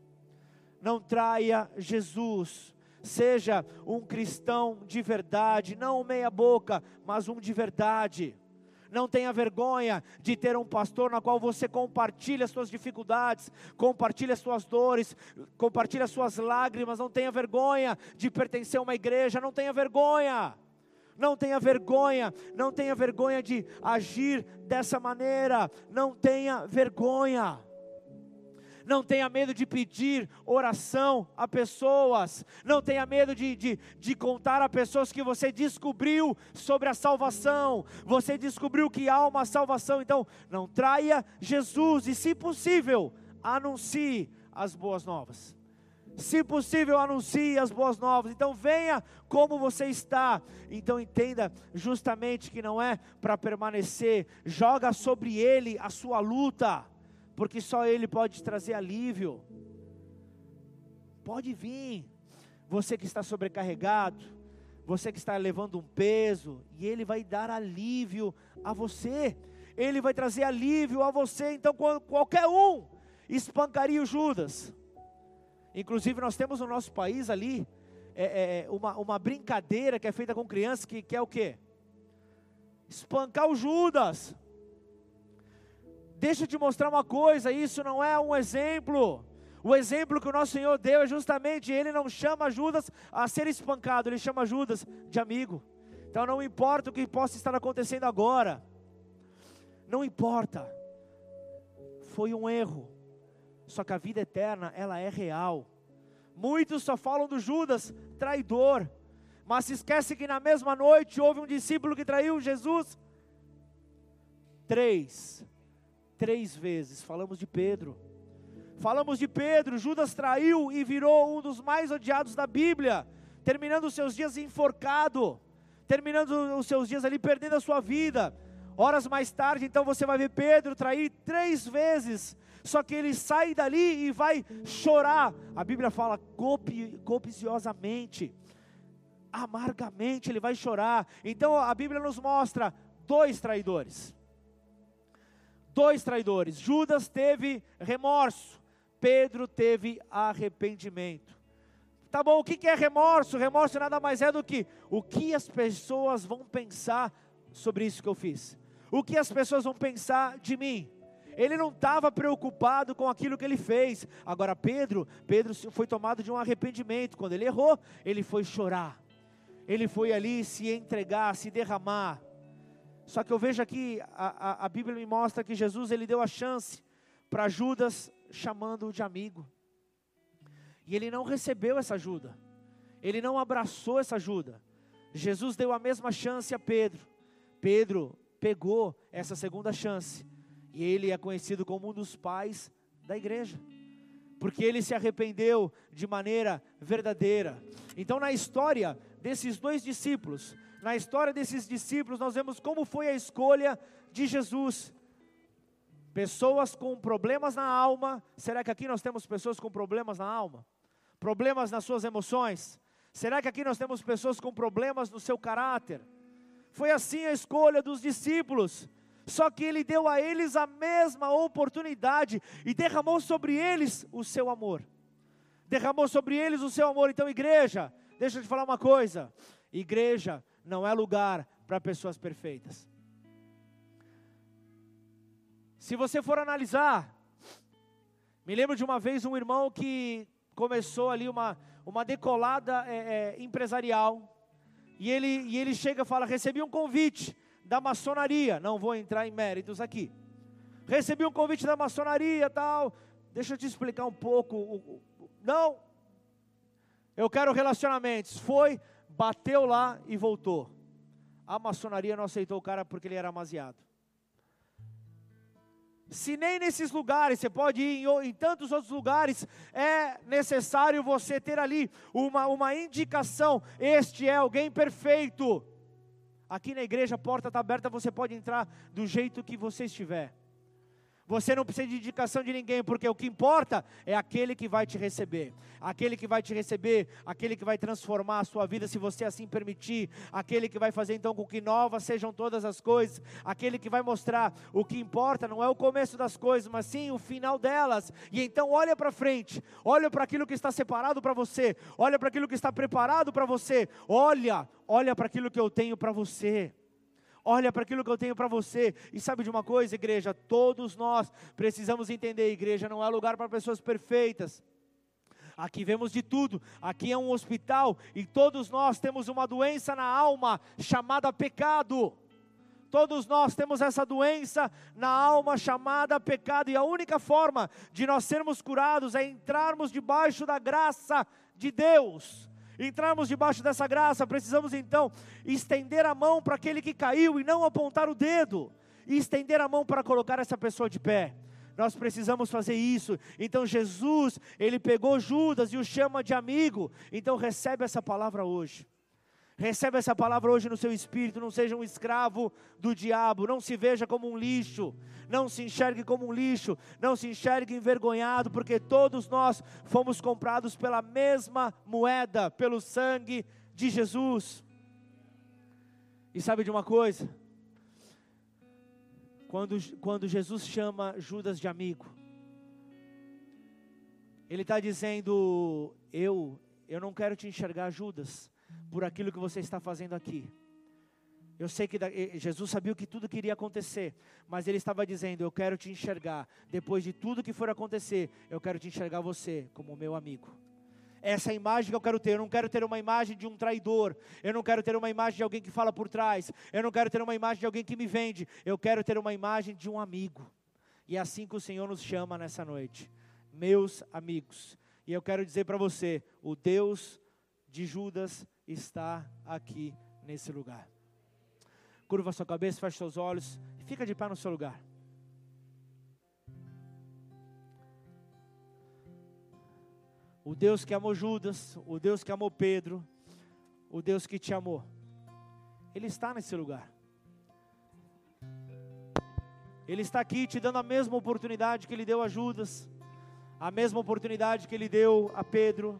Não traia Jesus. Seja um cristão de verdade, não um meia-boca, mas um de verdade. Não tenha vergonha de ter um pastor na qual você compartilha as suas dificuldades, compartilha as suas dores, compartilha as suas lágrimas. Não tenha vergonha de pertencer a uma igreja, não tenha vergonha. Não tenha vergonha, não tenha vergonha de agir dessa maneira, não tenha vergonha. Não tenha medo de pedir oração a pessoas, não tenha medo de, de, de contar a pessoas que você descobriu sobre a salvação, você descobriu que há uma salvação, então não traia Jesus. E, se possível, anuncie as boas novas. Se possível, anuncie as boas novas. Então, venha como você está. Então, entenda justamente que não é para permanecer. Joga sobre ele a sua luta porque só Ele pode trazer alívio. Pode vir, você que está sobrecarregado, você que está levando um peso, e Ele vai dar alívio a você, Ele vai trazer alívio a você. Então, qualquer um espancaria o Judas. Inclusive, nós temos no nosso país ali é, é, é uma, uma brincadeira que é feita com crianças que, que é o quê? Espancar o Judas. Deixa eu te mostrar uma coisa: isso não é um exemplo. O exemplo que o nosso Senhor deu é justamente, Ele não chama Judas a ser espancado, Ele chama Judas de amigo. Então não importa o que possa estar acontecendo agora, não importa, foi um erro, só que a vida eterna, ela é real. Muitos só falam do Judas, traidor, mas se esquece que na mesma noite houve um discípulo que traiu Jesus. Três três vezes. Falamos de Pedro, Falamos de Pedro, Judas traiu e virou um dos mais odiados da Bíblia, terminando os seus dias enforcado, terminando os seus dias ali perdendo a sua vida. Horas mais tarde, então você vai ver Pedro trair três vezes, só que ele sai dali e vai chorar. A Bíblia fala copi, copiciosamente, amargamente, ele vai chorar. Então a Bíblia nos mostra dois traidores. Dois traidores. Judas teve remorso, Pedro teve arrependimento. Tá bom, o que é remorso? Remorso nada mais é do que o que as pessoas vão pensar sobre isso que eu fiz. O que as pessoas vão pensar de mim. Ele não estava preocupado com aquilo que ele fez. Agora Pedro, Pedro foi tomado de um arrependimento. Quando ele errou, ele foi chorar. Ele foi ali se entregar, se derramar. Só que eu vejo aqui, a, a, a Bíblia me mostra que Jesus ele deu a chance para Judas, chamando-o de amigo. E ele não recebeu essa ajuda. Ele não abraçou essa ajuda. Jesus deu a mesma chance a Pedro. Pedro pegou essa segunda chance. E ele é conhecido como um dos pais da igreja. Porque ele se arrependeu de maneira verdadeira. Então, na história desses dois discípulos, na história desses discípulos, nós vemos como foi a escolha de Jesus. Pessoas com problemas na alma. Será que aqui nós temos pessoas com problemas na alma? Problemas nas suas emoções? Será que aqui nós temos pessoas com problemas no seu caráter? Foi assim a escolha dos discípulos. Só que ele deu a eles a mesma oportunidade e derramou sobre eles o seu amor. Derramou sobre eles o seu amor. Então, igreja, deixa eu te falar uma coisa: igreja não é lugar para pessoas perfeitas. Se você for analisar, me lembro de uma vez um irmão que começou ali uma, uma decolada é, é, empresarial e ele, e ele chega e fala: Recebi um convite da maçonaria. Não vou entrar em méritos aqui. Recebi um convite da maçonaria tal. Deixa eu te explicar um pouco. Não. Eu quero relacionamentos. Foi, bateu lá e voltou. A maçonaria não aceitou o cara porque ele era amaziado. Se nem nesses lugares, você pode ir em, em, tantos outros lugares, é necessário você ter ali uma, uma indicação: este é alguém perfeito. Aqui na igreja a porta está aberta, você pode entrar do jeito que você estiver. Você não precisa de indicação de ninguém, porque o que importa é aquele que vai te receber. Aquele que vai te receber, aquele que vai transformar a sua vida, se você assim permitir. Aquele que vai fazer então com que novas sejam todas as coisas. Aquele que vai mostrar o que importa não é o começo das coisas, mas sim o final delas. E então olha para frente, olha para aquilo que está separado para você, olha para aquilo que está preparado para você. Olha, olha para aquilo que eu tenho para você olha para aquilo que eu tenho para você. E sabe de uma coisa, igreja? Todos nós precisamos entender: igreja não é lugar para pessoas perfeitas. Aqui vemos de tudo. Aqui é um hospital e todos nós temos uma doença na alma chamada pecado. Todos nós temos essa doença na alma chamada pecado, e a única forma de nós sermos curados é entrarmos debaixo da graça de Deus entrarmos debaixo dessa graça, precisamos então estender a mão para aquele que caiu e não apontar o dedo, e estender a mão para colocar essa pessoa de pé. Nós precisamos fazer isso. Então Jesus, ele pegou Judas e o chama de amigo. Então recebe essa palavra hoje. Recebe essa palavra hoje no seu espírito. Não seja um escravo do diabo. Não se veja como um lixo. Não se enxergue como um lixo. Não se enxergue envergonhado, porque todos nós fomos comprados pela mesma moeda, pelo sangue de Jesus. E sabe de uma coisa? Quando, quando Jesus chama Judas de amigo, Ele está dizendo: Eu, eu não quero te enxergar, Judas por aquilo que você está fazendo aqui. Eu sei que Jesus sabia que tudo queria acontecer, mas ele estava dizendo: Eu quero te enxergar. Depois de tudo que for acontecer, eu quero te enxergar você como meu amigo. Essa é imagem que eu quero ter. Eu não quero ter uma imagem de um traidor. Eu não quero ter uma imagem de alguém que fala por trás. Eu não quero ter uma imagem de alguém que me vende. Eu quero ter uma imagem de um amigo. E é assim que o Senhor nos chama nessa noite, meus amigos. E eu quero dizer para você: o Deus de Judas está aqui nesse lugar. Curva sua cabeça, feche seus olhos e fica de pé no seu lugar. O Deus que amou Judas, o Deus que amou Pedro, o Deus que te amou. Ele está nesse lugar. Ele está aqui te dando a mesma oportunidade que ele deu a Judas, a mesma oportunidade que ele deu a Pedro.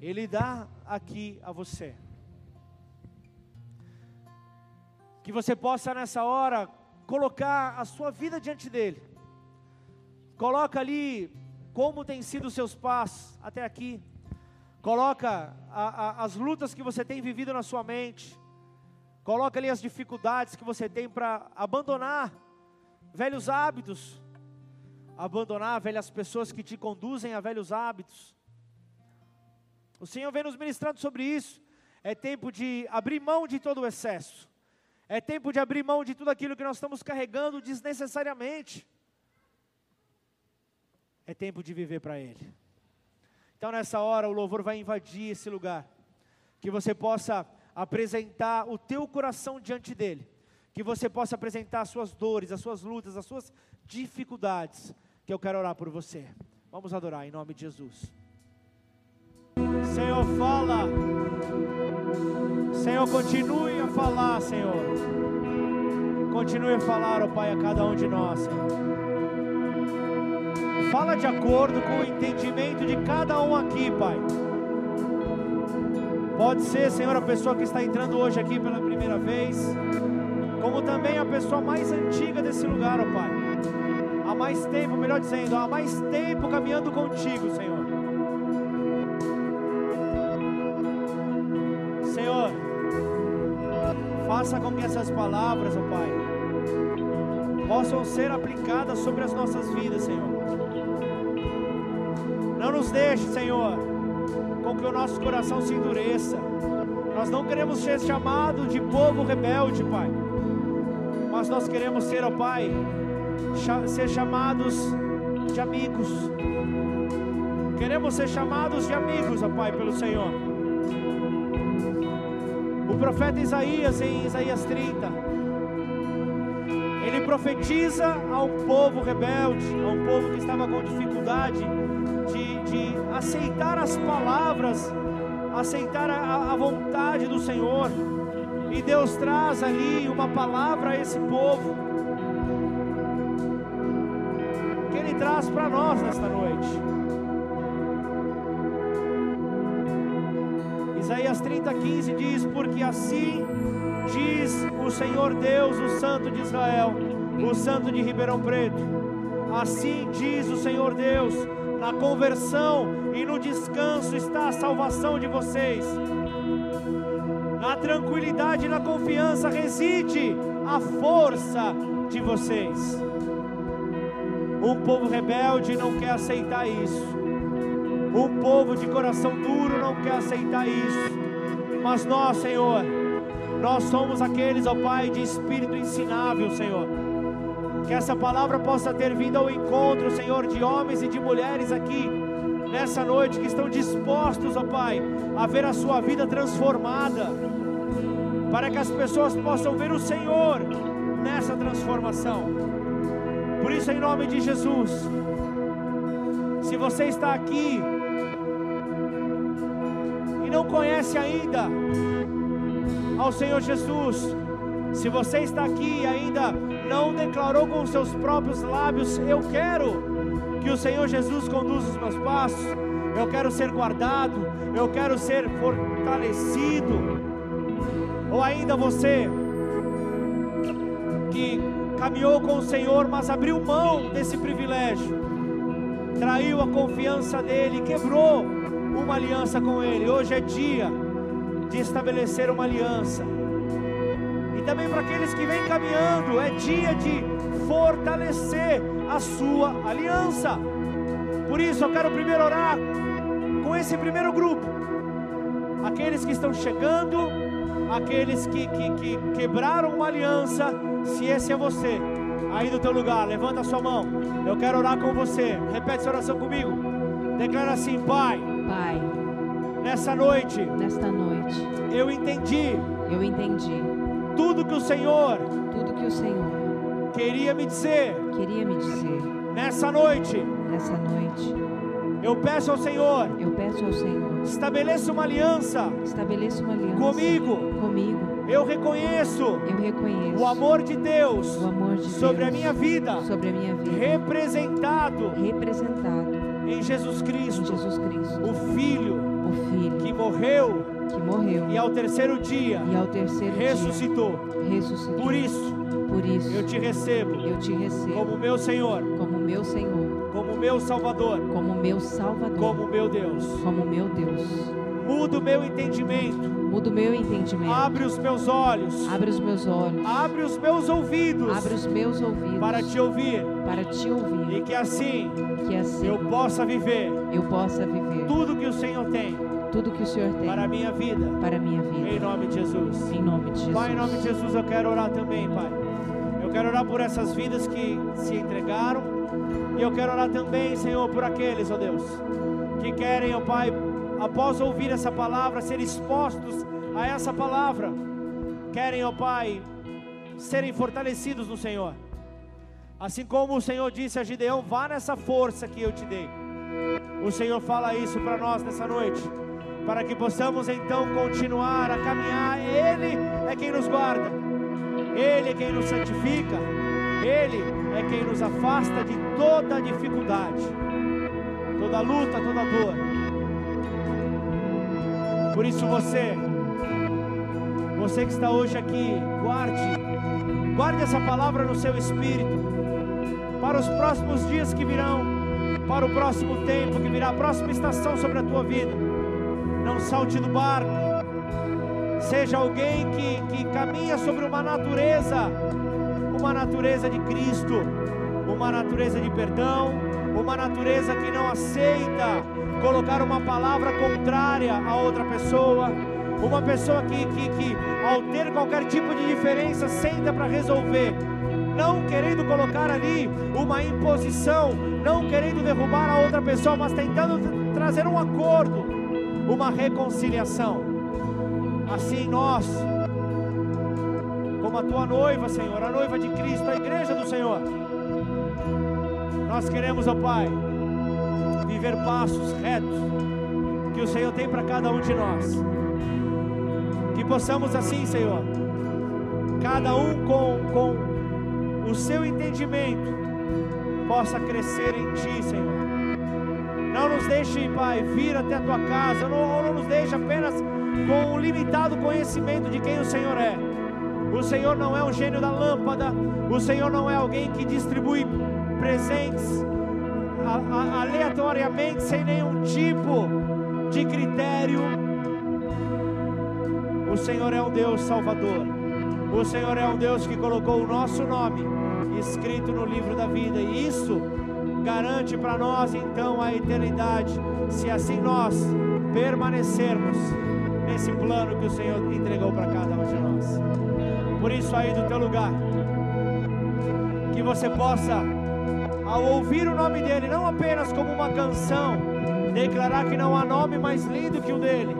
Ele dá aqui a você. Que você possa nessa hora colocar a sua vida diante dele. Coloca ali como tem sido os seus passos até aqui. Coloca a, a, as lutas que você tem vivido na sua mente. Coloca ali as dificuldades que você tem para abandonar velhos hábitos, abandonar velhas pessoas que te conduzem a velhos hábitos. O Senhor vem nos ministrando sobre isso. É tempo de abrir mão de todo o excesso. É tempo de abrir mão de tudo aquilo que nós estamos carregando desnecessariamente. É tempo de viver para Ele. Então, nessa hora, o louvor vai invadir esse lugar. Que você possa apresentar o teu coração diante dEle. Que você possa apresentar as suas dores, as suas lutas, as suas dificuldades. Que eu quero orar por você. Vamos adorar em nome de Jesus. Senhor, fala. Senhor, continue a falar, Senhor. Continue a falar, ó oh Pai, a cada um de nós, Senhor. Fala de acordo com o entendimento de cada um aqui, Pai. Pode ser, Senhor, a pessoa que está entrando hoje aqui pela primeira vez, como também a pessoa mais antiga desse lugar, ó Pai. Há mais tempo, melhor dizendo, há mais tempo caminhando contigo, Senhor. Senhor, faça com que essas palavras, ó Pai, possam ser aplicadas sobre as nossas vidas, Senhor. Não nos deixe, Senhor, com que o nosso coração se endureça. Nós não queremos ser chamados de povo rebelde, Pai. Mas nós queremos ser, ó Pai, ser chamados de amigos. Queremos ser chamados de amigos, ó Pai, pelo Senhor. Profeta Isaías, em Isaías 30, ele profetiza a um povo rebelde, a um povo que estava com dificuldade de, de aceitar as palavras, aceitar a, a vontade do Senhor. E Deus traz ali uma palavra a esse povo, que Ele traz para nós nesta noite. Isaías 30, 15 diz: Porque assim diz o Senhor Deus, o Santo de Israel, o Santo de Ribeirão Preto. Assim diz o Senhor Deus, na conversão e no descanso está a salvação de vocês. Na tranquilidade e na confiança reside a força de vocês. Um povo rebelde não quer aceitar isso. Um povo de coração duro não quer aceitar isso. Mas nós, Senhor, nós somos aqueles, ó Pai, de espírito ensinável, Senhor que essa palavra possa ter vindo ao encontro, Senhor, de homens e de mulheres aqui nessa noite que estão dispostos, ó Pai, a ver a sua vida transformada, para que as pessoas possam ver o Senhor nessa transformação. Por isso, em nome de Jesus, se você está aqui não conhece ainda ao Senhor Jesus, se você está aqui e ainda não declarou com seus próprios lábios: Eu quero que o Senhor Jesus conduza os meus passos, eu quero ser guardado, eu quero ser fortalecido. Ou ainda você que caminhou com o Senhor, mas abriu mão desse privilégio, traiu a confiança dele, quebrou uma aliança com ele. Hoje é dia de estabelecer uma aliança também para aqueles que vêm caminhando, é dia de fortalecer a sua aliança. Por isso eu quero primeiro orar com esse primeiro grupo, aqueles que estão chegando, aqueles que, que, que quebraram uma aliança. Se esse é você, aí no teu lugar, levanta a sua mão. Eu quero orar com você. Repete essa oração comigo. Declara assim, Pai. Pai. Nessa noite. Nesta noite. Eu entendi. Eu entendi tudo que o Senhor, tudo que o Senhor queria me dizer, queria me dizer nessa noite, nessa noite. Eu peço ao Senhor, Eu peço ao Senhor, estabeleça uma aliança estabeleça uma aliança comigo. comigo. Eu reconheço Eu reconheço o amor de Deus o amor de sobre a Deus minha vida, sobre a minha vida, representado representado em Jesus Cristo, Jesus Cristo, o Filho o Filho que morreu que morreu e ao terceiro dia ao terceiro dia ressuscitou. ressuscitou. Por isso, Por isso, eu te recebo eu te recebo como meu Senhor, como meu Senhor, como meu Salvador, como meu Salvador, como meu Deus. como meu Deus. Muda o meu entendimento, Muda o meu entendimento. abre os meus olhos, Abre os meus olhos. abre os meus ouvidos Abre os meus ouvidos para te ouvir para te ouvir. e que assim Que assim eu possa viver eu possa viver tudo que o Senhor tem tudo que o Senhor tem para a minha vida, para a minha em vida. nome de Jesus. Em nome de Jesus. Pai, em nome de Jesus, eu quero orar também, Pai. Eu quero orar por essas vidas que se entregaram. E eu quero orar também, Senhor, por aqueles, ó Deus, que querem, ó Pai, após ouvir essa palavra, ser expostos a essa palavra. Querem, ó Pai, serem fortalecidos no Senhor. Assim como o Senhor disse a Gideão, vá nessa força que eu te dei. O Senhor fala isso para nós nessa noite, para que possamos então continuar a caminhar. Ele é quem nos guarda, Ele é quem nos santifica, Ele é quem nos afasta de toda dificuldade, toda luta, toda dor. Por isso você, você que está hoje aqui, guarde, guarde essa palavra no seu espírito, para os próximos dias que virão, para o próximo tempo que virá, a próxima estação sobre a tua vida. Não salte do barco, seja alguém que, que caminha sobre uma natureza, uma natureza de Cristo, uma natureza de perdão, uma natureza que não aceita colocar uma palavra contrária a outra pessoa, uma pessoa que, que, que ao ter qualquer tipo de diferença, senta para resolver, não querendo colocar ali uma imposição, não querendo derrubar a outra pessoa, mas tentando trazer um acordo, uma reconciliação. Assim nós, como a tua noiva, Senhor, a noiva de Cristo, a igreja do Senhor, nós queremos, ó Pai, viver passos retos que o Senhor tem para cada um de nós. Que possamos assim, Senhor, cada um com, com o seu entendimento, possa crescer em Ti, Senhor. Não nos deixe, Pai, vir até a Tua casa, não, não nos deixe apenas com um limitado conhecimento de quem o Senhor é. O Senhor não é um gênio da lâmpada, o Senhor não é alguém que distribui presentes aleatoriamente, sem nenhum tipo de critério. O Senhor é um Deus salvador. O Senhor é um Deus que colocou o nosso nome escrito no livro da vida, e isso garante para nós então a eternidade, se assim nós permanecermos nesse plano que o Senhor entregou para cada um de nós. Por isso, aí do teu lugar, que você possa, ao ouvir o nome dEle, não apenas como uma canção, declarar que não há nome mais lindo que o dele,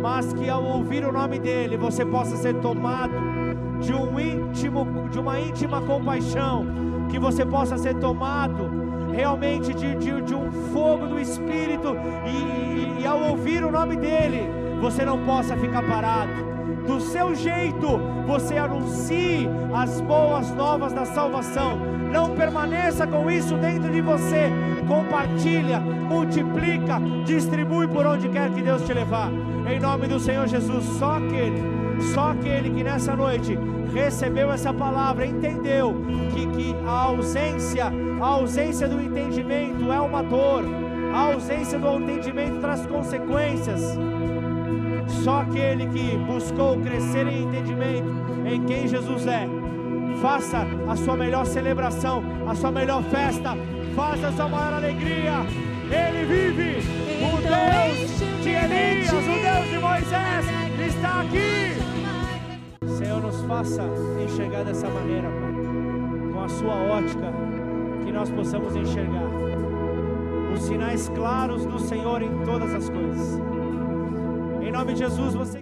mas que ao ouvir o nome dele, você possa ser tomado de um íntimo, de uma íntima compaixão, que você possa ser tomado realmente de, de, de um fogo do Espírito e, e, e ao ouvir o nome dele, você não possa ficar parado. Do seu jeito, você anuncie as boas novas da salvação. Não permaneça com isso dentro de você. Compartilha, multiplica, distribui por onde quer que Deus te levar. Em nome do Senhor Jesus, só aquele, só aquele que nessa noite recebeu essa palavra, entendeu que, que a ausência, a ausência do entendimento é uma dor, a ausência do entendimento traz consequências. Só aquele que buscou crescer em entendimento em quem Jesus é, faça a sua melhor celebração, a sua melhor festa, faça a sua maior alegria. Ele vive, o Então Deus de Elias, o Deus de Moisés, está aqui. Senhor, nos faça enxergar dessa maneira, Pai, com a sua ótica, que nós possamos enxergar os sinais claros do Senhor em todas as coisas. Em nome de Jesus, você